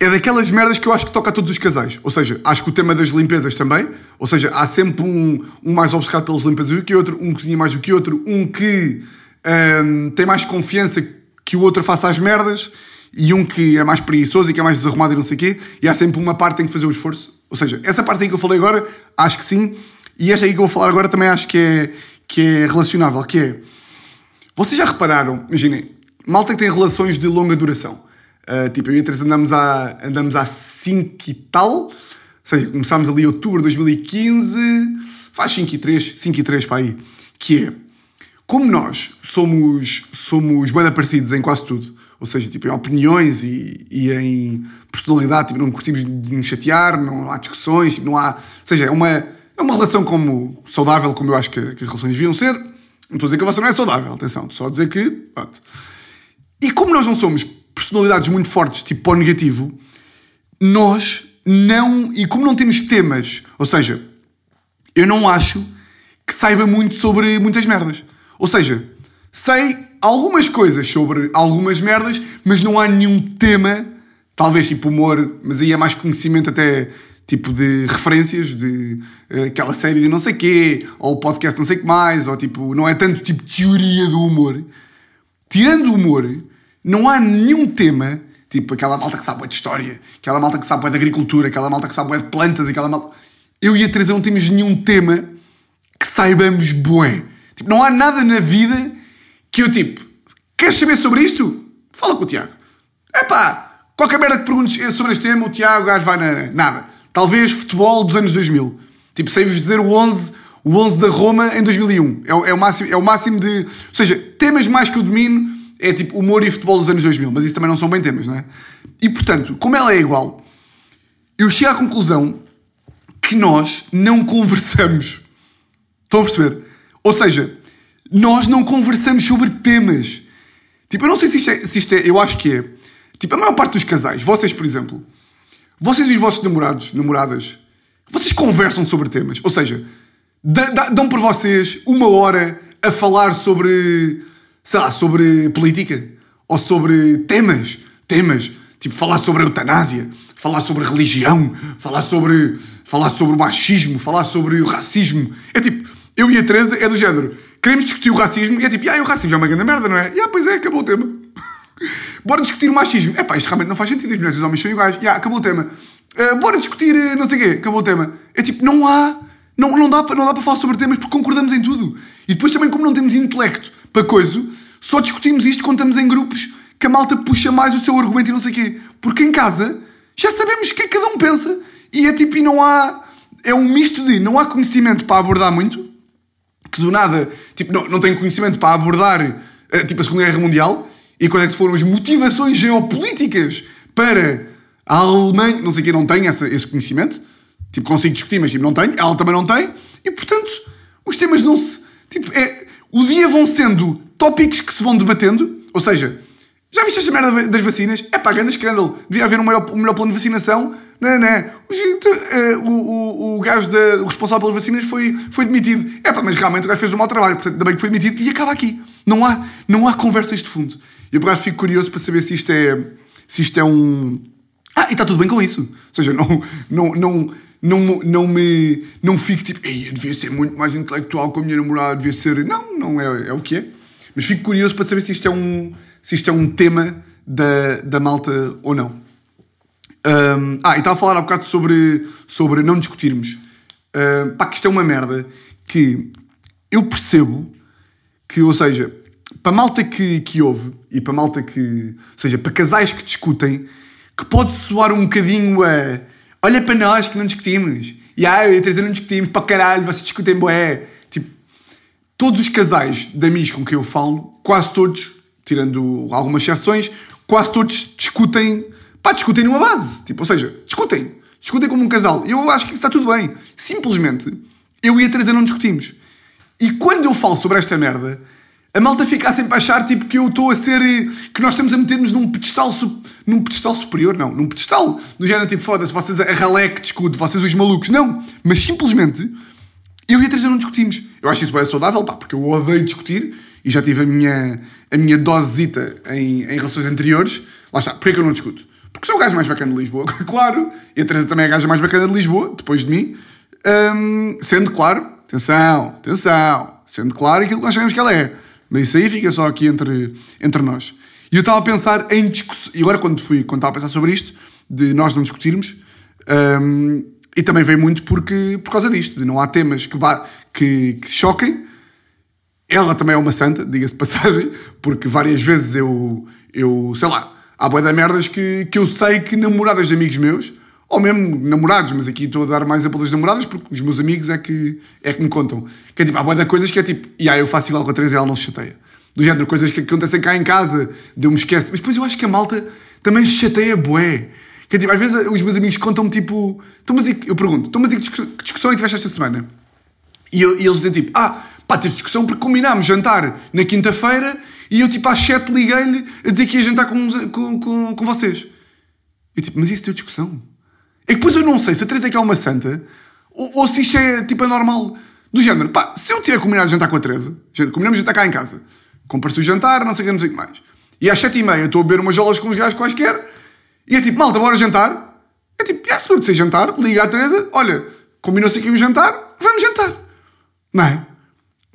é daquelas merdas que eu acho que toca a todos os casais. Ou seja, acho que o tema das limpezas também. Ou seja, há sempre um, um mais obcecado pelas limpezas do que outro, um cozinha mais do que outro, um que um, tem mais confiança que o outro faça as merdas e um que é mais preguiçoso e que é mais desarrumado e não sei o quê, e há sempre uma parte que tem que fazer o esforço. Ou seja, essa parte aí que eu falei agora, acho que sim. e esta aí que eu vou falar agora também acho que é, que é relacionável, que é... Vocês já repararam, imaginem, malta que tem relações de longa duração. Uh, tipo, eu e a Teresa andamos há, andamos há 5 e tal, ou seja, começámos ali em outubro de 2015, faz 5 e 3, 5 e 3 para aí, que é, como nós somos, somos bem parecidos em quase tudo, ou seja, tipo, em opiniões e, e em personalidade, tipo, não curtimos de nos chatear, não há discussões, tipo, não há... Ou seja, é uma, é uma relação como saudável, como eu acho que, que as relações deviam ser. Não estou a dizer que a vossa não é saudável, atenção, só a dizer que... Pronto. E como nós não somos personalidades muito fortes, tipo, para o negativo, nós não... E como não temos temas, ou seja, eu não acho que saiba muito sobre muitas merdas. Ou seja, sei algumas coisas sobre algumas merdas, mas não há nenhum tema, talvez tipo humor, mas aí é mais conhecimento até tipo de referências de uh, aquela série de não sei quê, ou podcast não sei que mais, ou tipo, não é tanto tipo teoria do humor. Tirando o humor, não há nenhum tema, tipo aquela malta que sabe de história, aquela malta que sabe de agricultura, aquela malta que sabe de plantas, aquela malta. Eu e a Teresa não temos nenhum tema que saibamos bué. Tipo, não há nada na vida que eu tipo, queres saber sobre isto? Fala com o Tiago. Epá, qualquer merda que perguntes sobre este tema, o Tiago, o gajo vai na. Nada. Talvez futebol dos anos 2000. Tipo, sei-vos dizer o 11, o 11 da Roma em 2001. É, é, o máximo, é o máximo de. Ou seja, temas mais que eu domino é tipo humor e futebol dos anos 2000. Mas isso também não são bem temas, não é? E portanto, como ela é igual, eu chego à conclusão que nós não conversamos. Estão a perceber? Ou seja, nós não conversamos sobre temas. Tipo, eu não sei se isto é, se isto é eu acho que é. Tipo, a maior parte dos casais, vocês, por exemplo, vocês e os vossos namorados, namoradas, vocês conversam sobre temas. Ou seja, dão por vocês uma hora a falar sobre, sei lá, sobre política. Ou sobre temas. Temas. Tipo, falar sobre eutanásia. Falar sobre religião. Falar sobre, falar sobre machismo. Falar sobre o racismo. É tipo, eu e a Teresa é do género queremos discutir o racismo e é tipo, ah, o racismo é uma grande merda, não é? E ah, pois é, acabou o tema. (laughs) bora discutir o machismo. É pá, isto realmente não faz sentido, as mulheres e os homens são iguais. E ah, acabou o tema. Uh, bora discutir uh, não sei o quê, acabou o tema. É tipo, não há, não, não dá para não dá para falar sobre temas porque concordamos em tudo. E depois também, como não temos intelecto para coisa, só discutimos isto quando estamos em grupos que a malta puxa mais o seu argumento e não sei o quê. Porque em casa já sabemos o que é que cada um pensa e é tipo, e não há. É um misto de não há conhecimento para abordar muito que do nada, tipo, não, não tem conhecimento para abordar, uh, tipo, a Segunda Guerra Mundial e quais é que foram as motivações geopolíticas para a Alemanha, não sei quem não tem essa, esse conhecimento, tipo, consigo discutir, mas tipo, não tenho, ela também não tem, e portanto, os temas não se, tipo, é, o dia vão sendo tópicos que se vão debatendo, ou seja, já viste esta merda das vacinas? É pá, grande escândalo. Devia haver um melhor, um melhor plano de vacinação. Não, não. O, o, o, o gajo o responsável pelas vacinas foi, foi demitido. É pá, mas realmente o gajo fez um mau trabalho. Portanto, que foi demitido e acaba aqui. Não há, não há conversas de fundo. E eu, por acaso, fico curioso para saber se isto é, se isto é um... Ah, e está tudo bem com isso. Ou seja, não, não, não, não, não me não fico tipo, Ei, eu devia ser muito mais intelectual com a minha namorada, devia ser. Não, não é, é o que é. Mas fico curioso para saber se isto é um, se isto é um tema da, da malta ou não. Um, ah, e estava a falar há bocado sobre, sobre não discutirmos. Uh, pá, que isto é uma merda que eu percebo que, ou seja, para malta que, que ouve e para malta que. Ou seja, para casais que discutem, que pode soar um bocadinho a. Olha para nós que não discutimos. E ah, eu e a Teresa não discutimos, para caralho, vocês discutem boé. Tipo, todos os casais de amigos com quem eu falo, quase todos, tirando algumas exceções, quase todos discutem, pá, discutem numa base. Tipo, ou seja, discutem. Discutem como um casal. Eu acho que isso está tudo bem. Simplesmente, eu e a Teresa não discutimos. E quando eu falo sobre esta merda, a malta fica sempre a achar tipo, que eu estou a ser. que nós estamos a meter-nos num pedestal, num pedestal superior, não, num pedestal. No género tipo, foda-se, vocês a ralé que discute, vocês os malucos. Não, mas simplesmente eu e a Teresa não discutimos. Eu acho isso bem saudável, pá, porque eu odeio discutir e já tive a minha, a minha dosezita em, em relações anteriores. Lá está, porquê que eu não discuto? Porque sou o gajo mais bacana de Lisboa, (laughs) claro. E a Teresa também é a gaja mais bacana de Lisboa, depois de mim. Um, sendo claro, atenção, atenção, sendo claro aquilo que nós sabemos que ela é. Mas isso aí fica só aqui entre, entre nós. E eu estava a pensar em discussão. E agora, quando fui, quando estava a pensar sobre isto, de nós não discutirmos, um, E também vem muito porque, por causa disto, de não há temas que, que, que choquem. Ela também é uma santa, diga-se passagem, porque várias vezes eu, eu sei lá, há boia de merdas que, que eu sei que namoradas de amigos meus, ou mesmo namorados, mas aqui estou a dar mais a pelas namoradas porque os meus amigos é que, é que me contam. Que é tipo, há boia de coisas que é tipo, e aí eu faço igual com a Teresa e ela não se chateia. Do género, coisas que acontecem cá em casa, de eu me esqueço. Mas depois eu acho que a malta também se chateia bué. Que é tipo, às vezes os meus amigos contam-me tipo, "Então, mas e que-" eu pergunto, "Então, mas e que discussão é que tiveste esta semana? E, eu- e eles dizem tipo, ah, pá, teve discussão porque combinámos jantar na quinta-feira e eu tipo às sete liguei-lhe a dizer que ia jantar com, com, com, com vocês. Eu tipo, mas isso teve discussão? É que depois eu não sei se a Teresa é que é uma santa ou, ou se isto é tipo anormal. Do género, pá, se eu tiver combinado jantar com a Teresa, combinamos jantar cá em casa, compra-se o jantar, não sei o que, não sei o que mais. E às sete e meia estou a beber umas jolas com os gajos quaisquer e é tipo, malta, bora jantar. É tipo, já se de jantar, liga à Teresa, olha, combinou-se aqui um jantar, vamos jantar. Não é?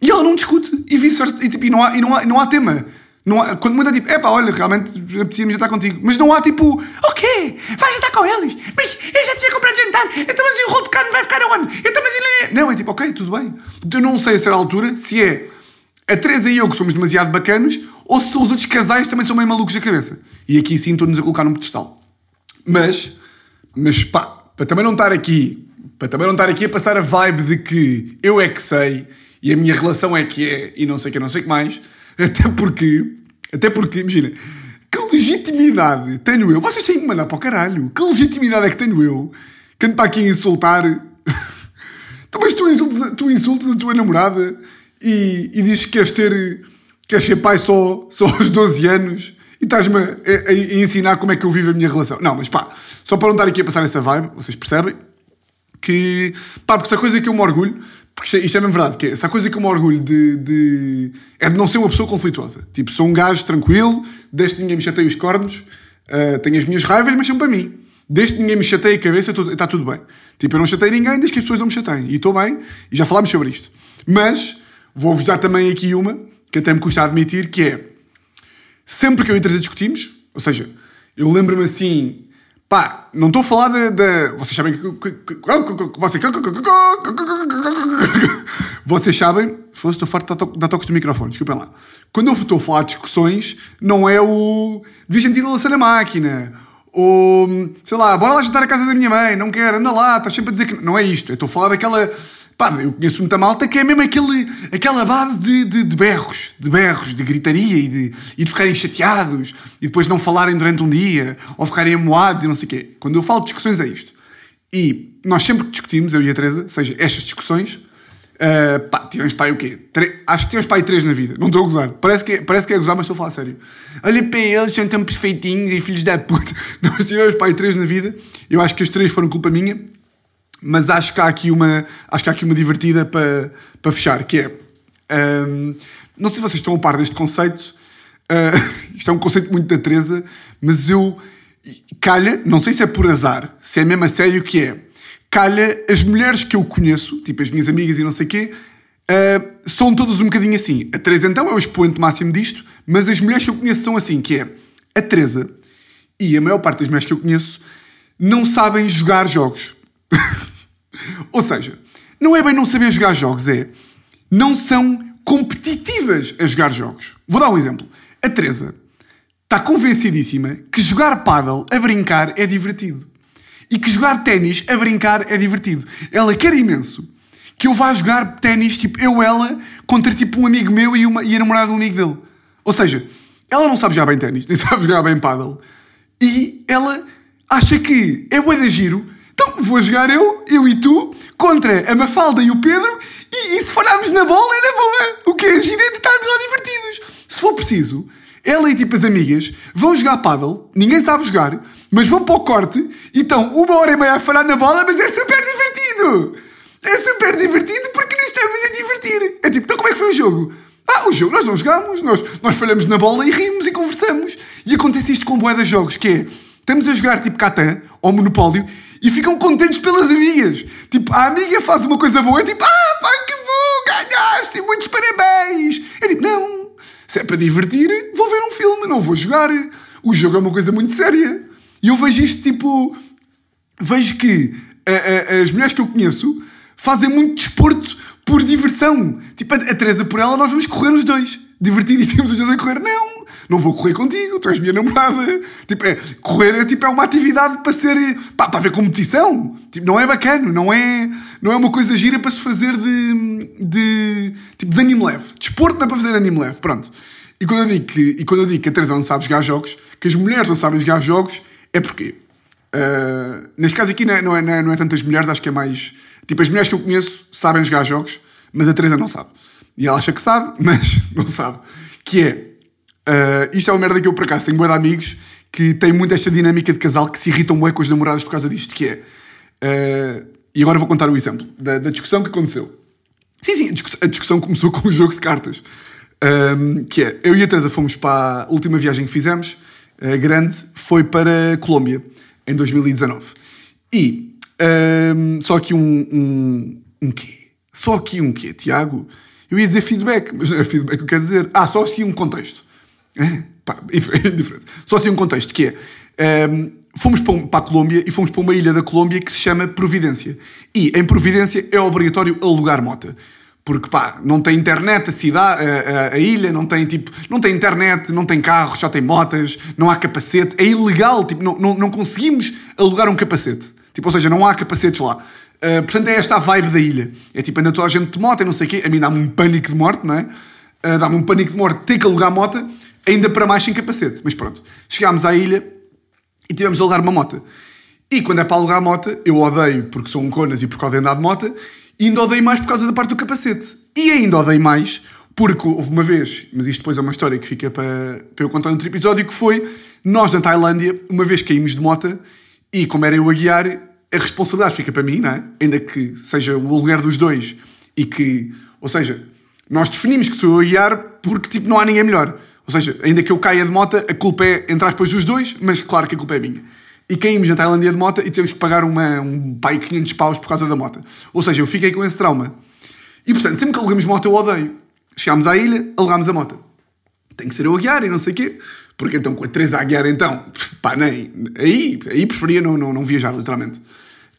E ela não discute. E vice-versa. E, tipo, e não, há, e não, há, não há tema. Não há, quando muda tipo, é pá, olha, realmente apetecia-me jantar contigo. Mas não há tipo, ok, vai jantar com eles. Mas eu já tinha comprado jantar. Então, mas e o rolo de carne vai ficar aonde? Então, mas ele... Não, é tipo, ok, tudo bem. Eu não sei a certa altura se é a Teresa e eu que somos demasiado bacanos ou se os outros casais também são meio malucos da cabeça. E aqui sim estou-nos a colocar num pedestal. Mas, mas pá, para também não estar aqui, para também não estar aqui a passar a vibe de que eu é que sei e a minha relação é que é e não sei que, não sei que mais, (laughs) até porque, até porque, imagina, que legitimidade tenho eu? Vocês têm que mandar para o caralho. Que legitimidade é que tenho eu que ando para aqui a insultar? (laughs) Então, mas tu insultas, tu insultas a tua namorada e, e dizes que queres ter, queres ser pai só, só aos 12 anos e estás-me a, a- a ensinar como é que eu vivo a minha relação. Não, mas pá, só para não estar aqui a passar essa vibe, vocês percebem que, pá, porque se a coisa que eu me orgulho, porque isto é, isto é mesmo verdade, que é, se a coisa que eu me orgulho de, de- é de não ser uma pessoa conflituosa. Tipo, sou um gajo tranquilo, desde que ninguém me chateie os cornos, ah, tenho as minhas raivas, mas são para mim. Desde que ninguém me chateie a cabeça, está tudo bem. Tipo, eu não chatei ninguém desde que as pessoas não me chateiem. E estou bem, e já falámos sobre isto. Mas, vou-vos dar também aqui uma, que até me custa admitir, que é, sempre que eu e a discutimos, ou seja, eu lembro-me assim, pá, não estou a falar da. da- vocês sabem que. vocês, vocês sabem, fosse estou farto de dar toques do microfone, desculpem lá. Quando eu estou a falar de discussões, não é o. Devia sentir a louça na máquina. Ou, sei lá, bora lá jantar a casa da minha mãe, não quero, anda lá, estás sempre a dizer que. Não é isto, eu estou a falar daquela. Pá, eu conheço muita malta que é mesmo aquele, aquela base de, de, de berros, de berros, de gritaria e de, e de ficarem chateados e depois não falarem durante um dia ou ficarem amoados e não sei o quê. Quando eu falo de discussões é isto. E nós sempre que discutimos, eu e a Teresa, seja estas discussões, uh, pá, tivemos pai o quê? Tre- Acho que tivemos pai três na vida. Não estou a gozar. Parece que, é- parece que é gozar, mas estou a falar a sério. Olha para eles, são tão perfeitinhos e filhos da puta. (laughs) Nós tivemos pai três na vida. Eu acho que as três foram culpa minha. Mas acho que há aqui uma, acho que aqui uma divertida para, para fechar, que é... hum, não sei se vocês estão a par deste conceito. uh, (laughs) isto é um conceito muito da Teresa, mas eu... Calha, não sei se é por azar, se é mesmo a sério que é. Calha, as mulheres que eu conheço, tipo as minhas amigas e não sei o quê, uh, são todas um bocadinho assim. A Teresa então é o expoente máximo disto, mas as mulheres que eu conheço são assim, que é... A Teresa e a maior parte das mulheres que eu conheço não sabem jogar jogos. (laughs) Ou seja, não é bem não saber jogar jogos, é não são competitivas a jogar jogos. Vou dar um exemplo. A Teresa está convencidíssima que jogar paddle a brincar é divertido. E que jogar ténis a brincar é divertido. Ela quer imenso que eu vá jogar ténis, tipo, eu, ela, contra tipo um amigo meu e, uma, e a namorada de um amigo dele. Ou seja, ela não sabe jogar bem ténis, (laughs) nem sabe jogar bem paddle. E ela acha que é bué de giro. Então vou jogar eu, eu e tu, contra a Mafalda e o Pedro, e, e se falharmos na bola é na boa. O que é giro é de estar lá divertidos. Se for preciso, ela e tipo as amigas vão jogar paddle, ninguém sabe jogar, mas vão para o corte e estão uma hora e meia a falhar na bola, mas é super divertido. É super divertido porque nos estamos a divertir. É tipo, então como é que foi o jogo? Ah, o jogo, nós não jogámos, nós, nós falhamos na bola e rimos e conversamos. E acontece isto com boé de jogos, que é, estamos a jogar tipo Catan ou Monopólio e ficam contentes pelas amigas. Tipo, a amiga faz uma coisa boa, é tipo, ah, pá, que bom, ganhaste, muitos parabéns. É tipo, não, se é para divertir, vou ver um filme, não vou jogar. O jogo é uma coisa muito séria. E eu vejo isto tipo, vejo que a- a- as mulheres que eu conheço fazem muito desporto por diversão. Tipo, a, a Teresa por ela, nós vamos correr os dois. Divertidíssimos os dois a correr. Não, não vou correr contigo, tu és minha namorada. Tipo, é, correr é, tipo, é uma atividade para ser. pá, para haver competição. Tipo, não é bacana, não é, não é uma coisa gira para se fazer de. de tipo, de anime leve. Desporto não é para fazer anime leve, pronto. E quando eu digo que, e quando eu digo que a Teresa não sabe jogar jogos, que as mulheres não sabem jogar jogos, é porque. Uh, neste caso aqui não é, não, é, não, é, não é tantas mulheres, acho que é mais. Tipo, as mulheres que eu conheço sabem jogar jogos, mas a Teresa não sabe. E ela acha que sabe, (laughs) mas não sabe. Que é. Uh, isto é uma merda que eu por acaso tenho bué de amigos que têm muito esta dinâmica de casal que se irritam bué com as namoradas por causa disto. Que é. uh, e agora vou contar o exemplo da, da discussão que aconteceu. Sim, sim, a discussão, a discussão começou (laughs) com um jogo de cartas. Um, que é, eu e a Teresa fomos para a última viagem que fizemos, uh, grande, foi para a Colômbia, em 2019. E, um, só aqui um, um, um quê? Só aqui um quê, Tiago? Eu ia dizer feedback, mas não é feedback que eu quero dizer. Ah, só assim um contexto. É, é diferente. Só assim um contexto, que é, um, fomos para, a Colômbia e fomos para uma ilha da Colômbia que se chama Providência. E em Providência é obrigatório alugar mota. Porque, pá, não tem internet a cidade, a, a, a, ilha, não tem, tipo, não tem internet, não tem carros, só tem motas, não há capacete. É ilegal, tipo, não, não, não conseguimos alugar um capacete. Tipo, ou seja, não há capacetes lá. Uh, portanto, é esta a vibe da ilha. É tipo, anda toda a gente de moto e não sei o quê. A mim dá-me um pânico de morte, não é? Uh, dá-me um pânico de morte ter que alugar moto, ainda para mais sem capacete. Mas pronto, chegámos à ilha e tivemos de alugar uma moto. E quando é para alugar a moto, eu odeio porque sou um conas e por causa de andar de moto, e ainda odeio mais por causa da parte do capacete. E ainda odeio mais porque houve uma vez, mas isto depois é uma história que fica para, para eu contar outro episódio, que foi nós na Tailândia, uma vez caímos de moto e como era eu a guiar, a responsabilidade fica para mim, não é? Ainda que seja o lugar dos dois e que, ou seja, nós definimos que sou eu a guiar porque tipo não há ninguém melhor. Ou seja, ainda que eu caia de moto, a culpa é, entre aspas, dos dois, mas claro que a culpa é minha. E caímos na Tailândia de moto e tivemos que pagar uma, um pai 500 paus por causa da moto. Ou seja, eu fiquei com esse trauma. E portanto, sempre que alugamos moto eu odeio. Chegámos à ilha, alugámos a moto. Tem que ser eu a guiar e não sei o quê. Porque então com a Teresa a guiar então, pá, nem... Aí, aí preferia não, não, não viajar, literalmente.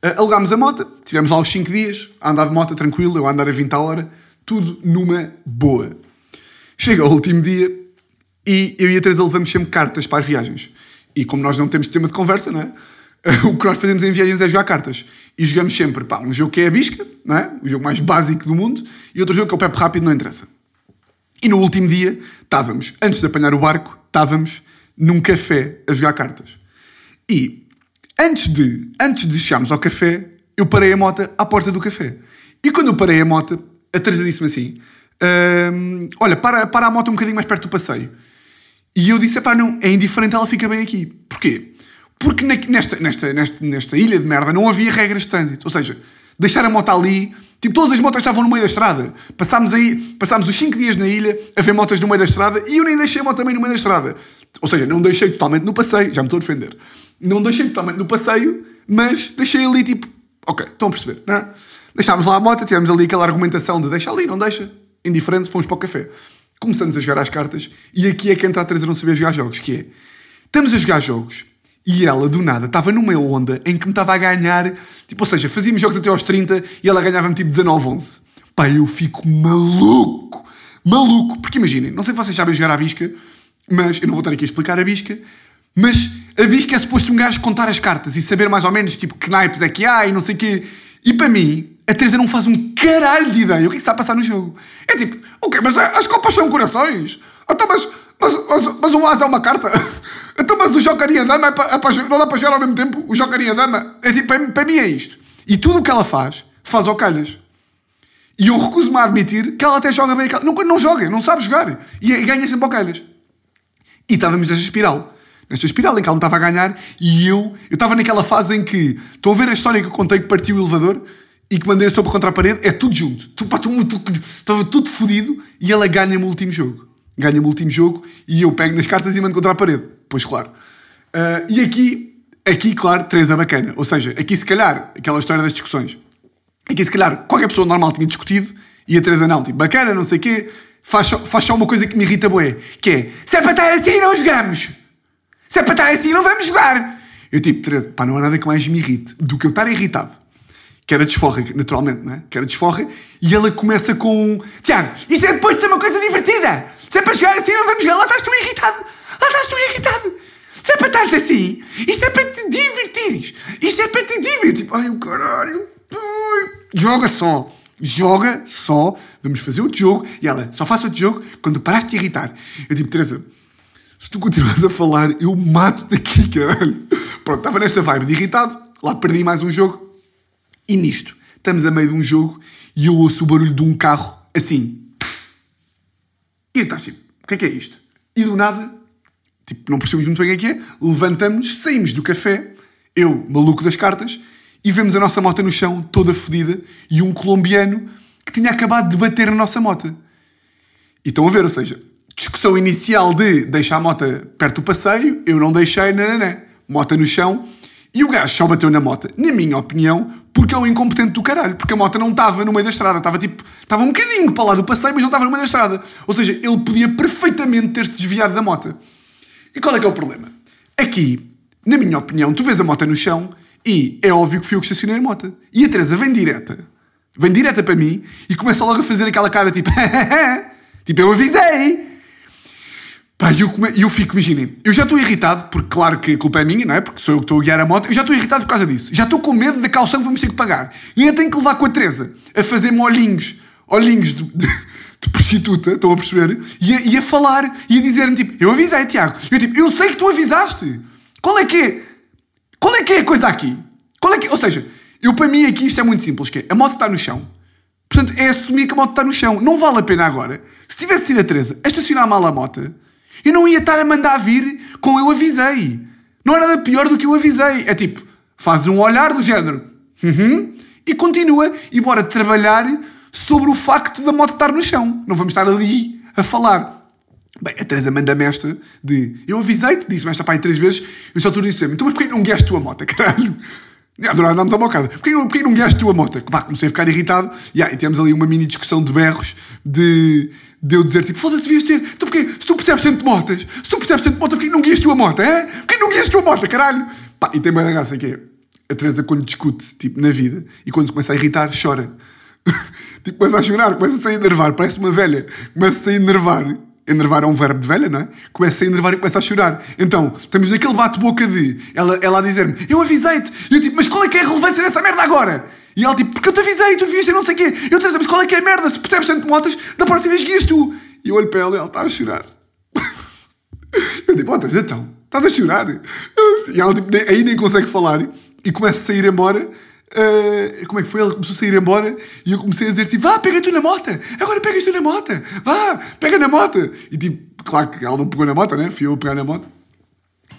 Uh, alugámos a moto, tivemos lá os 5 dias, a andar de moto tranquilo, eu a andar a 20 a hora, tudo numa boa. Chega ao último dia e eu e a Teresa levamos sempre cartas para as viagens. E como nós não temos tema de conversa, não é? (laughs) O que nós fazemos em viagens é jogar cartas. E jogamos sempre, pá, um jogo que é a bisca, não é? O jogo mais básico do mundo, e outro jogo que é o Pepe Rápido, não interessa. E no último dia, estávamos, antes de apanhar o barco, estávamos num café a jogar cartas. E antes de, antes de chegarmos ao café, eu parei a moto à porta do café. E quando eu parei a moto, a Teresa disse-me assim: Olha, para, para a moto um bocadinho mais perto do passeio. E eu disse: pá, não, é indiferente, ela fica bem aqui. Porquê? Porque nesta, nesta, nesta, nesta ilha de merda não havia regras de trânsito. Ou seja, deixar a moto ali. Tipo, todas as motas estavam no meio da estrada. Passámos aí, passámos os 5 dias na ilha a ver motas no meio da estrada e eu nem deixei a moto também no meio da estrada. Ou seja, não deixei totalmente no passeio, já me estou a defender. Não deixei totalmente no passeio, mas deixei ali tipo, ok, estão a perceber, não é? Deixámos lá a moto, tivemos ali aquela argumentação de deixa ali, não deixa, indiferente, fomos para o café. Começamos a jogar as cartas e aqui é que entra a Teresa não saber jogar jogos, que é, estamos a jogar jogos e ela, do nada, estava numa onda em que me estava a ganhar, tipo, ou seja, fazíamos jogos até aos 30 e ela ganhava-me tipo 19, 11. Pá, eu fico maluco, maluco, porque imaginem, não sei se vocês sabem jogar à bisca, mas eu não vou estar aqui a explicar a bisca, mas a bisca é suposto um gajo contar as cartas e saber mais ou menos, tipo, que naipes é que há e não sei o quê. E para mim, a Teresa não faz um caralho de ideia o que é que está a passar no jogo. É tipo, ok, mas as copas são corações. Então, mas, mas, mas, mas o as é uma carta. (laughs) Então, mas o jocaria dama é para, é para, não dá para jogar ao mesmo tempo? O jocaria dama? É tipo, para, para mim é isto. E tudo o que ela faz, faz ao calhas. E eu recuso-me a admitir que ela até joga bem. Não, não joga, não sabe jogar. E ganha sempre ao calhas. E estávamos nesta espiral. Nesta espiral em que ela não estava a ganhar e eu... Eu estava naquela fase em que... Estão a ver a história que eu contei que partiu o elevador? E que mandei a sopa contra a parede? É tudo junto. Tu, pá, tu, tu, estava tudo fodido e ela ganha-me o último jogo. Ganha-me o último jogo e eu pego nas cartas e mando contra a parede. Pois claro. Uh, e aqui, aqui, claro, Teresa bacana. Ou seja, aqui se calhar, aquela história das discussões. Aqui se calhar, qualquer pessoa normal tinha discutido e a Teresa não. Tipo, bacana, não sei o quê. Faz, faz só uma coisa que me irrita bué. Que é, se é para estar assim, não jogamos. Se é para estar assim, não vamos jogar. Eu tipo, Teresa, pá, não há nada que mais me irrite do que eu estar irritado que era desforra, naturalmente, não é? Que era desforra, e ela começa com Tiago, isto é depois de ser uma coisa divertida! Se é para jogar assim, não vamos jogar, lá estás tu irritado! Lá estás tu irritado! Se é para estar assim, isto é para te divertires! Isto é para te divertir! Tipo, ai o caralho! Joga só! Joga só! Vamos fazer outro jogo, e ela, só faça outro jogo quando paraste de irritar. Eu tipo, Teresa, se tu continuas a falar, eu mato-te aqui, caralho. Pronto, estava nesta vibe de irritado, lá perdi mais um jogo. E nisto, estamos a meio de um jogo e eu ouço o barulho de um carro assim. E estás tipo, o que é que é isto? E do nada, tipo, não percebemos muito bem o que é é, levantamos, saímos do café, eu, maluco das cartas, e vemos a nossa moto no chão, toda fodida, e um colombiano que tinha acabado de bater na nossa moto. E estão a ver, ou seja, discussão inicial de deixar a moto perto do passeio, eu não deixei, nananã. Moto no chão, e o gajo só bateu na moto, na minha opinião, porque é um incompetente do caralho. Porque a moto não estava no meio da estrada, estava tipo, estava um bocadinho para lá do passeio, mas não estava no meio da estrada. Ou seja, ele podia perfeitamente ter-se desviado da moto. E qual é que é o problema? Aqui, na minha opinião, tu vês a moto no chão e é óbvio que fui eu que estacionei a moto. E a Teresa vem direta, vem direta para mim e começa logo a fazer aquela cara tipo, (laughs) tipo, eu avisei. Pá, eu, come... eu fico, imaginem, eu já estou irritado, porque claro que a culpa é minha, não é? Porque sou eu que estou a guiar a moto, eu já estou irritado por causa disso. Já estou com medo da calção que vamos ter que pagar. E ainda tenho que levar com a Teresa a fazer-me olhinhos, olhinhos de, de, de prostituta, estão a perceber? E a, e a falar, e a dizer-me tipo, eu avisei, Tiago. Eu tipo, eu sei que tu avisaste. Qual é que é? Qual é que é a coisa aqui? Qual é que? Ou seja, eu para mim aqui isto é muito simples, que é, a moto está no chão. Portanto, é assumir que a moto está no chão. Não vale a pena agora. Se tivesse sido a Teresa a estacionar mal a moto, eu não ia estar a mandar vir com eu avisei. Não era nada pior do que eu avisei. É tipo, faz um olhar do género. Uhum, e continua. E bora trabalhar sobre o facto da moto estar no chão. Não vamos estar ali a falar. Bem, a Teresa manda-me de eu avisei-te, disse-me esta pai três vezes, eu só tu disse então mas porquê não guiaste tu a moto, (laughs) caralho? Adorava andámos à bocada. Porquê, porquê não guiaste tu a moto? Pá, comecei a ficar irritado yeah, e temos ali uma mini discussão de berros de, de eu dizer tipo, foda-se, devias ter. Se tu percebes tanto de motas, se tu percebes tanto de moto, porquê não guias tu a moto, é? Porquê não guias tu a moto, caralho? Pá, e tem a graça que é a Teresa quando discute, tipo, na vida e quando se começa a irritar, chora. (laughs) tipo, começa a chorar, começa a enervar, parece uma velha, começa a enervar. Enervar é um verbo de velha, não é? Começa a enervar e começa a chorar. Então, estamos naquele bate-boca de ela, ela a dizer-me, eu avisei-te. E eu tipo, mas qual é que é a relevância dessa merda agora? E ela tipo, porque eu te avisei, tu devias ter não sei o quê. Eu Teresa, mas qual é que é a merda? Se percebes tanto motas, da próxima vez guias tu. E eu olho para ela e ela está a chorar. Eu digo, ó Teresa, então, estás a chorar? E ela tipo, aí nem consegue falar e começa a sair embora. Uh, como é que foi? Ela começou a sair embora e eu comecei a dizer tipo, vá, pega tu na moto, agora pegas tu na moto, vá, pega na moto. E tipo, claro que ela não pegou na moto, né? Fui eu a pegar na moto.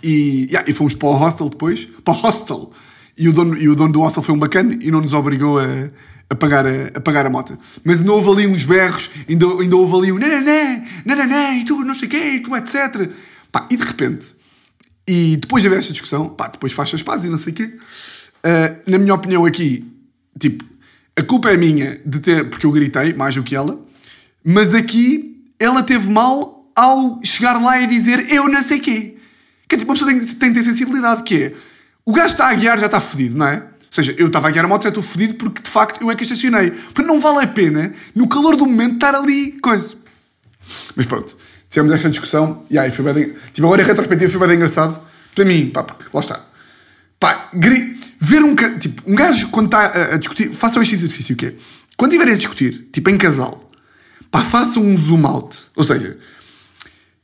E, yeah, e fomos para o hostel depois, para o hostel. E o dono, e o dono do hostel foi um bacana e não nos obrigou a, a, pagar, a, a pagar a moto. Mas ainda houve ali uns berros, ainda, ainda houve ali um nananã, nananã, e tu não sei quê, e tu etc. Pá, e de repente, e depois de haver esta discussão, pá, depois faz as pazes e não sei quê. Uh, na minha opinião aqui, tipo, a culpa é minha de ter, porque eu gritei mais do que ela, mas aqui ela teve mal ao chegar lá e dizer eu não sei quê. Que é tipo, uma pessoa tem, tem que ter sensibilidade, que é, o gajo está a guiar já está fodido, não é? Ou seja, eu estava a guiar a moto já estou fodido porque de facto eu é que estacionei. Porque não vale a pena, no calor do momento, estar ali, coisa. Mas pronto, tivemos esta discussão e aí foi bem. Tipo, agora em retrospectiva foi bem engraçado. Para mim, pá, porque lá está. Pá, gri ver um, tipo, um gajo quando está a, a, discutir, façam este exercício que é, quando estiverem a discutir, tipo em casal, pá, façam um zoom out, ou seja,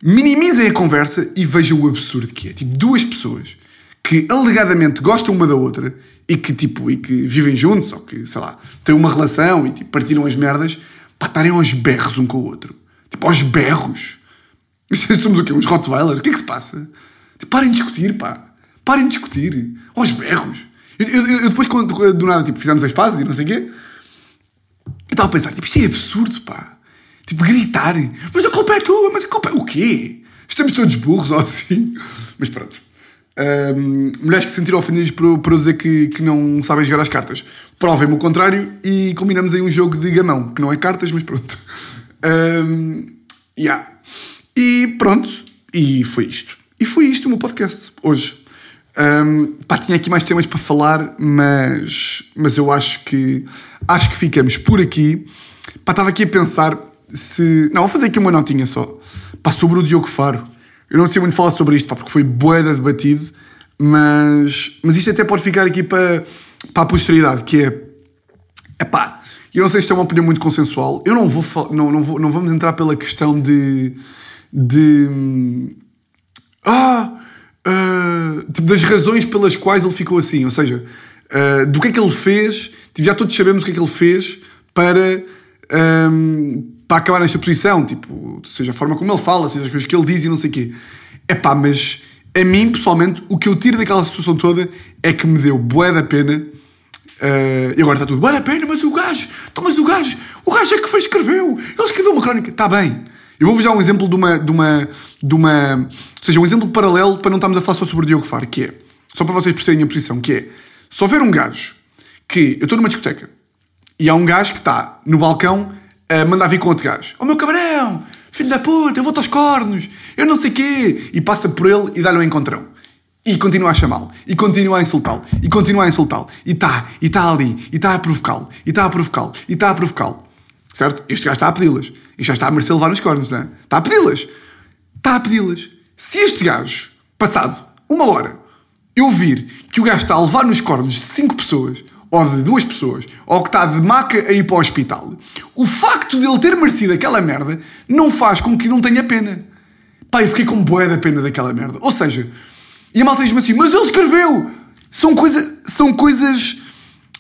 minimizem a conversa e vejam o absurdo que é. Tipo, duas pessoas que alegadamente gostam uma da outra e que, tipo, e que vivem juntos, ou que, sei lá, têm uma relação e tipo, partiram as merdas, pá, estarem aos berros um com o outro. Tipo, aos berros. (laughs) Somos o quê? Uns Rottweilers? O que é que se passa? Tipo, parem de discutir, pá. Parem de discutir. Aos berros. Eu, eu, eu depois, quando, do nada, tipo, fizemos as pazes e não sei o quê, eu estava a pensar, tipo, isto é absurdo, pá. Tipo, gritar. Mas a culpa é tua, mas a culpa é o quê? Estamos todos burros (laughs) ou assim? Mas pronto. Um, mulheres que se sentiram ofendidas por, por eu dizer que, que não sabem jogar as cartas. Provem-me o contrário e combinamos aí um jogo de gamão, que não é cartas, mas pronto. Um, yeah. E pronto. E foi isto. E foi isto o meu podcast hoje. Um, pá, tinha aqui mais temas para falar, mas, mas eu acho que acho que ficamos por aqui. Pá, estava aqui a pensar se. Não, vou fazer aqui uma notinha só. Pá, sobre o Diogo Faro. Eu não sei muito falar sobre isto, pá, porque foi boeda debatido, mas, mas isto até pode ficar aqui para, para a posteridade, que é. É pá, eu não sei se isto é uma opinião muito consensual. Eu não vou, não, não, vou, não vamos entrar pela questão de. de. Ah! Uh, tipo, das razões pelas quais ele ficou assim. Ou seja, uh, do que é que ele fez. Tipo, já todos sabemos o que é que ele fez para. Um, para acabar nesta posição, tipo, seja a forma como ele fala, seja as coisas que ele diz e não sei o quê. É pá, mas a mim, pessoalmente, o que eu tiro daquela situação toda é que me deu bué da pena. Uh, e agora está tudo, bué da pena, mas o gajo, então, mas o gajo, o gajo é que foi, escreveu, ele escreveu uma crónica, está bem. Eu vou-vos dar um exemplo de uma, de uma, de uma, ou seja, um exemplo paralelo para não estarmos a falar só sobre o Diogo Faro, que é, só para vocês perceberem a posição, que é, se houver um gajo que, eu estou numa discoteca, e há um gajo que está no balcão a mandar vir com outro gajo. Oh meu cabrão, filho da puta, eu vou-te aos cornos, eu não sei quê. E passa por ele e dá-lhe um encontrão. E continua a chamá-lo, e continua a insultá-lo, e continua a insultá-lo. E está, e está ali, e está a provocá-lo, e está a provocá-lo, e está a provocá-lo. Certo? Este gajo está a pedi-las. E já está a merecer levar nos cornos, não é? Está a pedi-las. Está a pedi-las. Se este gajo, passado uma hora, eu vir que o gajo está a levar nos cornos cinco pessoas, ou de duas pessoas, ou que está de maca a ir para o hospital, o facto de ele ter merecido aquela merda não faz com que não tenha pena. Pá, eu fiquei com boé da pena daquela merda. Ou seja, e a malta diz-me assim, mas ele escreveu! São, coisa, são coisas.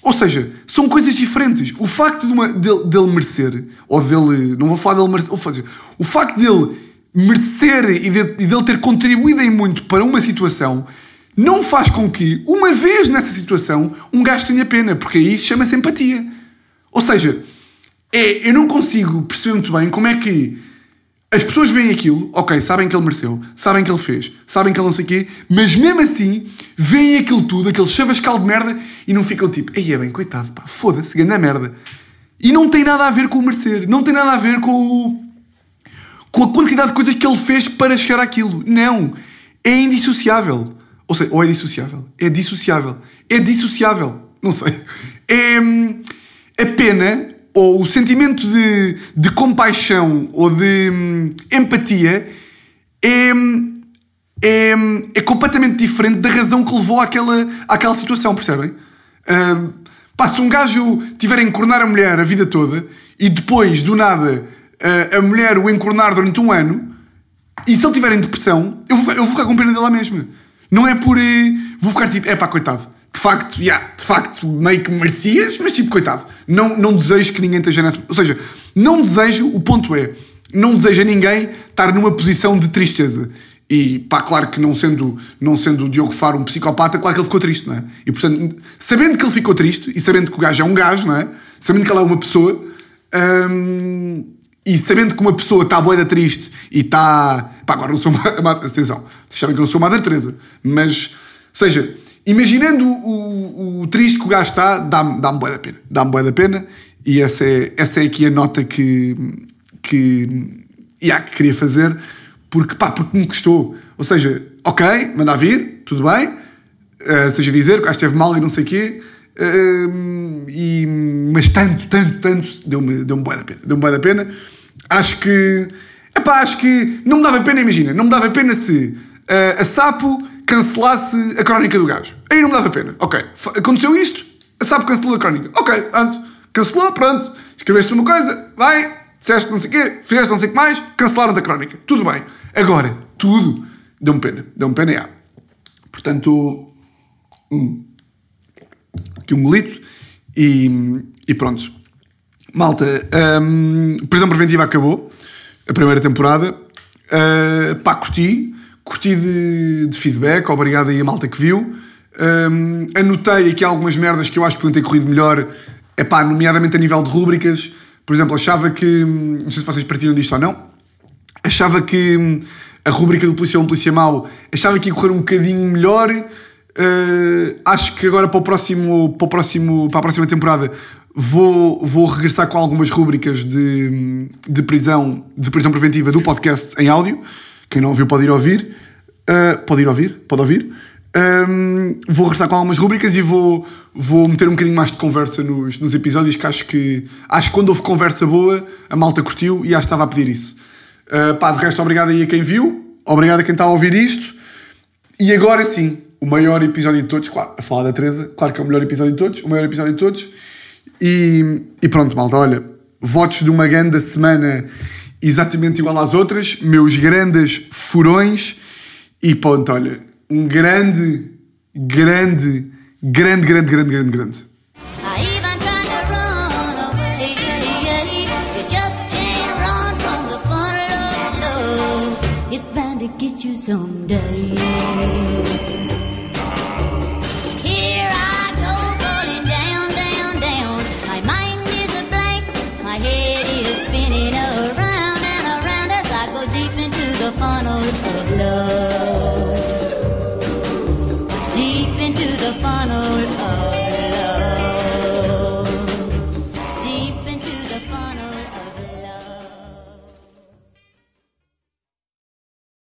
Ou seja, são coisas diferentes. O facto de uma, dele, dele merecer, ou dele. Não vou falar dele merecer. Ou seja, o facto dele merecer e, de, e dele ter contribuído em muito para uma situação não faz com que, uma vez nessa situação, um gajo tenha pena, porque aí chama-se empatia. Ou seja, é, eu não consigo perceber muito bem como é que as pessoas veem aquilo, ok, sabem que ele mereceu, sabem que ele fez, sabem que ele não sei o quê, mas mesmo assim veem aquilo tudo, aquele chavascal de merda, e não ficam tipo, aí é bem, coitado, pá, foda-se, grande merda. E não tem nada a ver com o merecer, não tem nada a ver com o, com a quantidade de coisas que ele fez para chegar àquilo. Não, é indissociável. Ou seja, ou é dissociável. É dissociável. É dissociável. Não sei. É a pena ou o sentimento de, de compaixão ou de hum, empatia é, é, é completamente diferente da razão que levou àquela, àquela situação, percebem? Uh, pá, se um gajo tiver a encornar a mulher a vida toda e depois, do nada, uh, a mulher o encornar durante um ano, e se ele tiver em depressão, eu vou, eu vou ficar com pena dela mesma. Não é por. Eh, vou ficar tipo, é pá, coitado. De facto, yeah, de facto, meio que merecias, mas tipo, coitado. Não, não desejo que ninguém esteja nessa. Ou seja, não desejo, o ponto é, não desejo a ninguém estar numa posição de tristeza. E pá, claro que não sendo, não sendo o Diogo Faro um psicopata, claro que ele ficou triste, não é? E portanto, sabendo que ele ficou triste e sabendo que o gajo é um gajo, não é? Sabendo que ele é uma pessoa. Hum, e sabendo que uma pessoa está boeda triste e está. Pá, agora não sou uma. atenção, vocês sabem que eu não sou Madre Teresa, mas. Seja, imaginando o, o, triste que o gajo está, dá-me dá boa da pena. Dá-me boa da pena e essa é, essa é aqui a nota que. que. Yeah, que queria fazer porque, pá, porque me custou. Ou seja, ok, manda vir, tudo bem, uh, seja dizer que o gajo esteve mal e não sei o quê. Uh, e, mas tanto, tanto, tanto, deu-me deu boa da pena. Deu-me boa da pena acho que. Epá, acho que não me dava pena, imagina, não me dava pena se uh, a Sapo cancelasse a crónica do gajo. Aí não me dava pena. Ok, aconteceu isto, a Sapo cancelou a crónica. Ok, pronto, cancelou, pronto, escreveste uma coisa, vai, disseste não sei o quê, fizeste não sei o que mais, cancelaram da crónica. Tudo bem. Agora, tudo deu-me pena. Deu-me pena, já. Portanto, hum, aqui um golito e, e pronto. Malta, um, prisão preventiva acabou, a primeira temporada. Uh, pá, curti, curti de, de, feedback, obrigado aí a malta que viu. Um, anotei aqui algumas merdas que eu acho que podiam ter corrido melhor, é pá, nomeadamente a nível de rúbricas. Por exemplo, achava que, não sei se vocês partilham disto ou não, achava que hum, a rúbrica do Polícia Bom, Polícia Mau, achava que ia correr um bocadinho melhor. Uh, acho que agora para o próximo, para, o próximo, para a próxima temporada Vou, vou regressar com algumas rúbricas de, de, prisão, de prisão preventiva do podcast em áudio. Quem não ouviu pode ir ouvir. Uh, pode ir ouvir? Pode ouvir. Hum, vou regressar com algumas rubricas e vou, vou meter um bocadinho mais de conversa nos, nos episódios, que acho que acho que quando houve conversa boa, a malta curtiu e acho que estava a pedir isso. Uh, pá, de resto, obrigado aí a quem viu, obrigado a quem está a ouvir isto. E agora sim, o maior episódio de todos, claro, a falar da Teresa, claro que é o melhor episódio de todos, o maior episódio de todos. E, e pronto, malta, olha, votos de uma grande semana exatamente igual às outras, meus grandes furões e pronto, olha, um grande, grande, grande, grande, grande, grande, grande.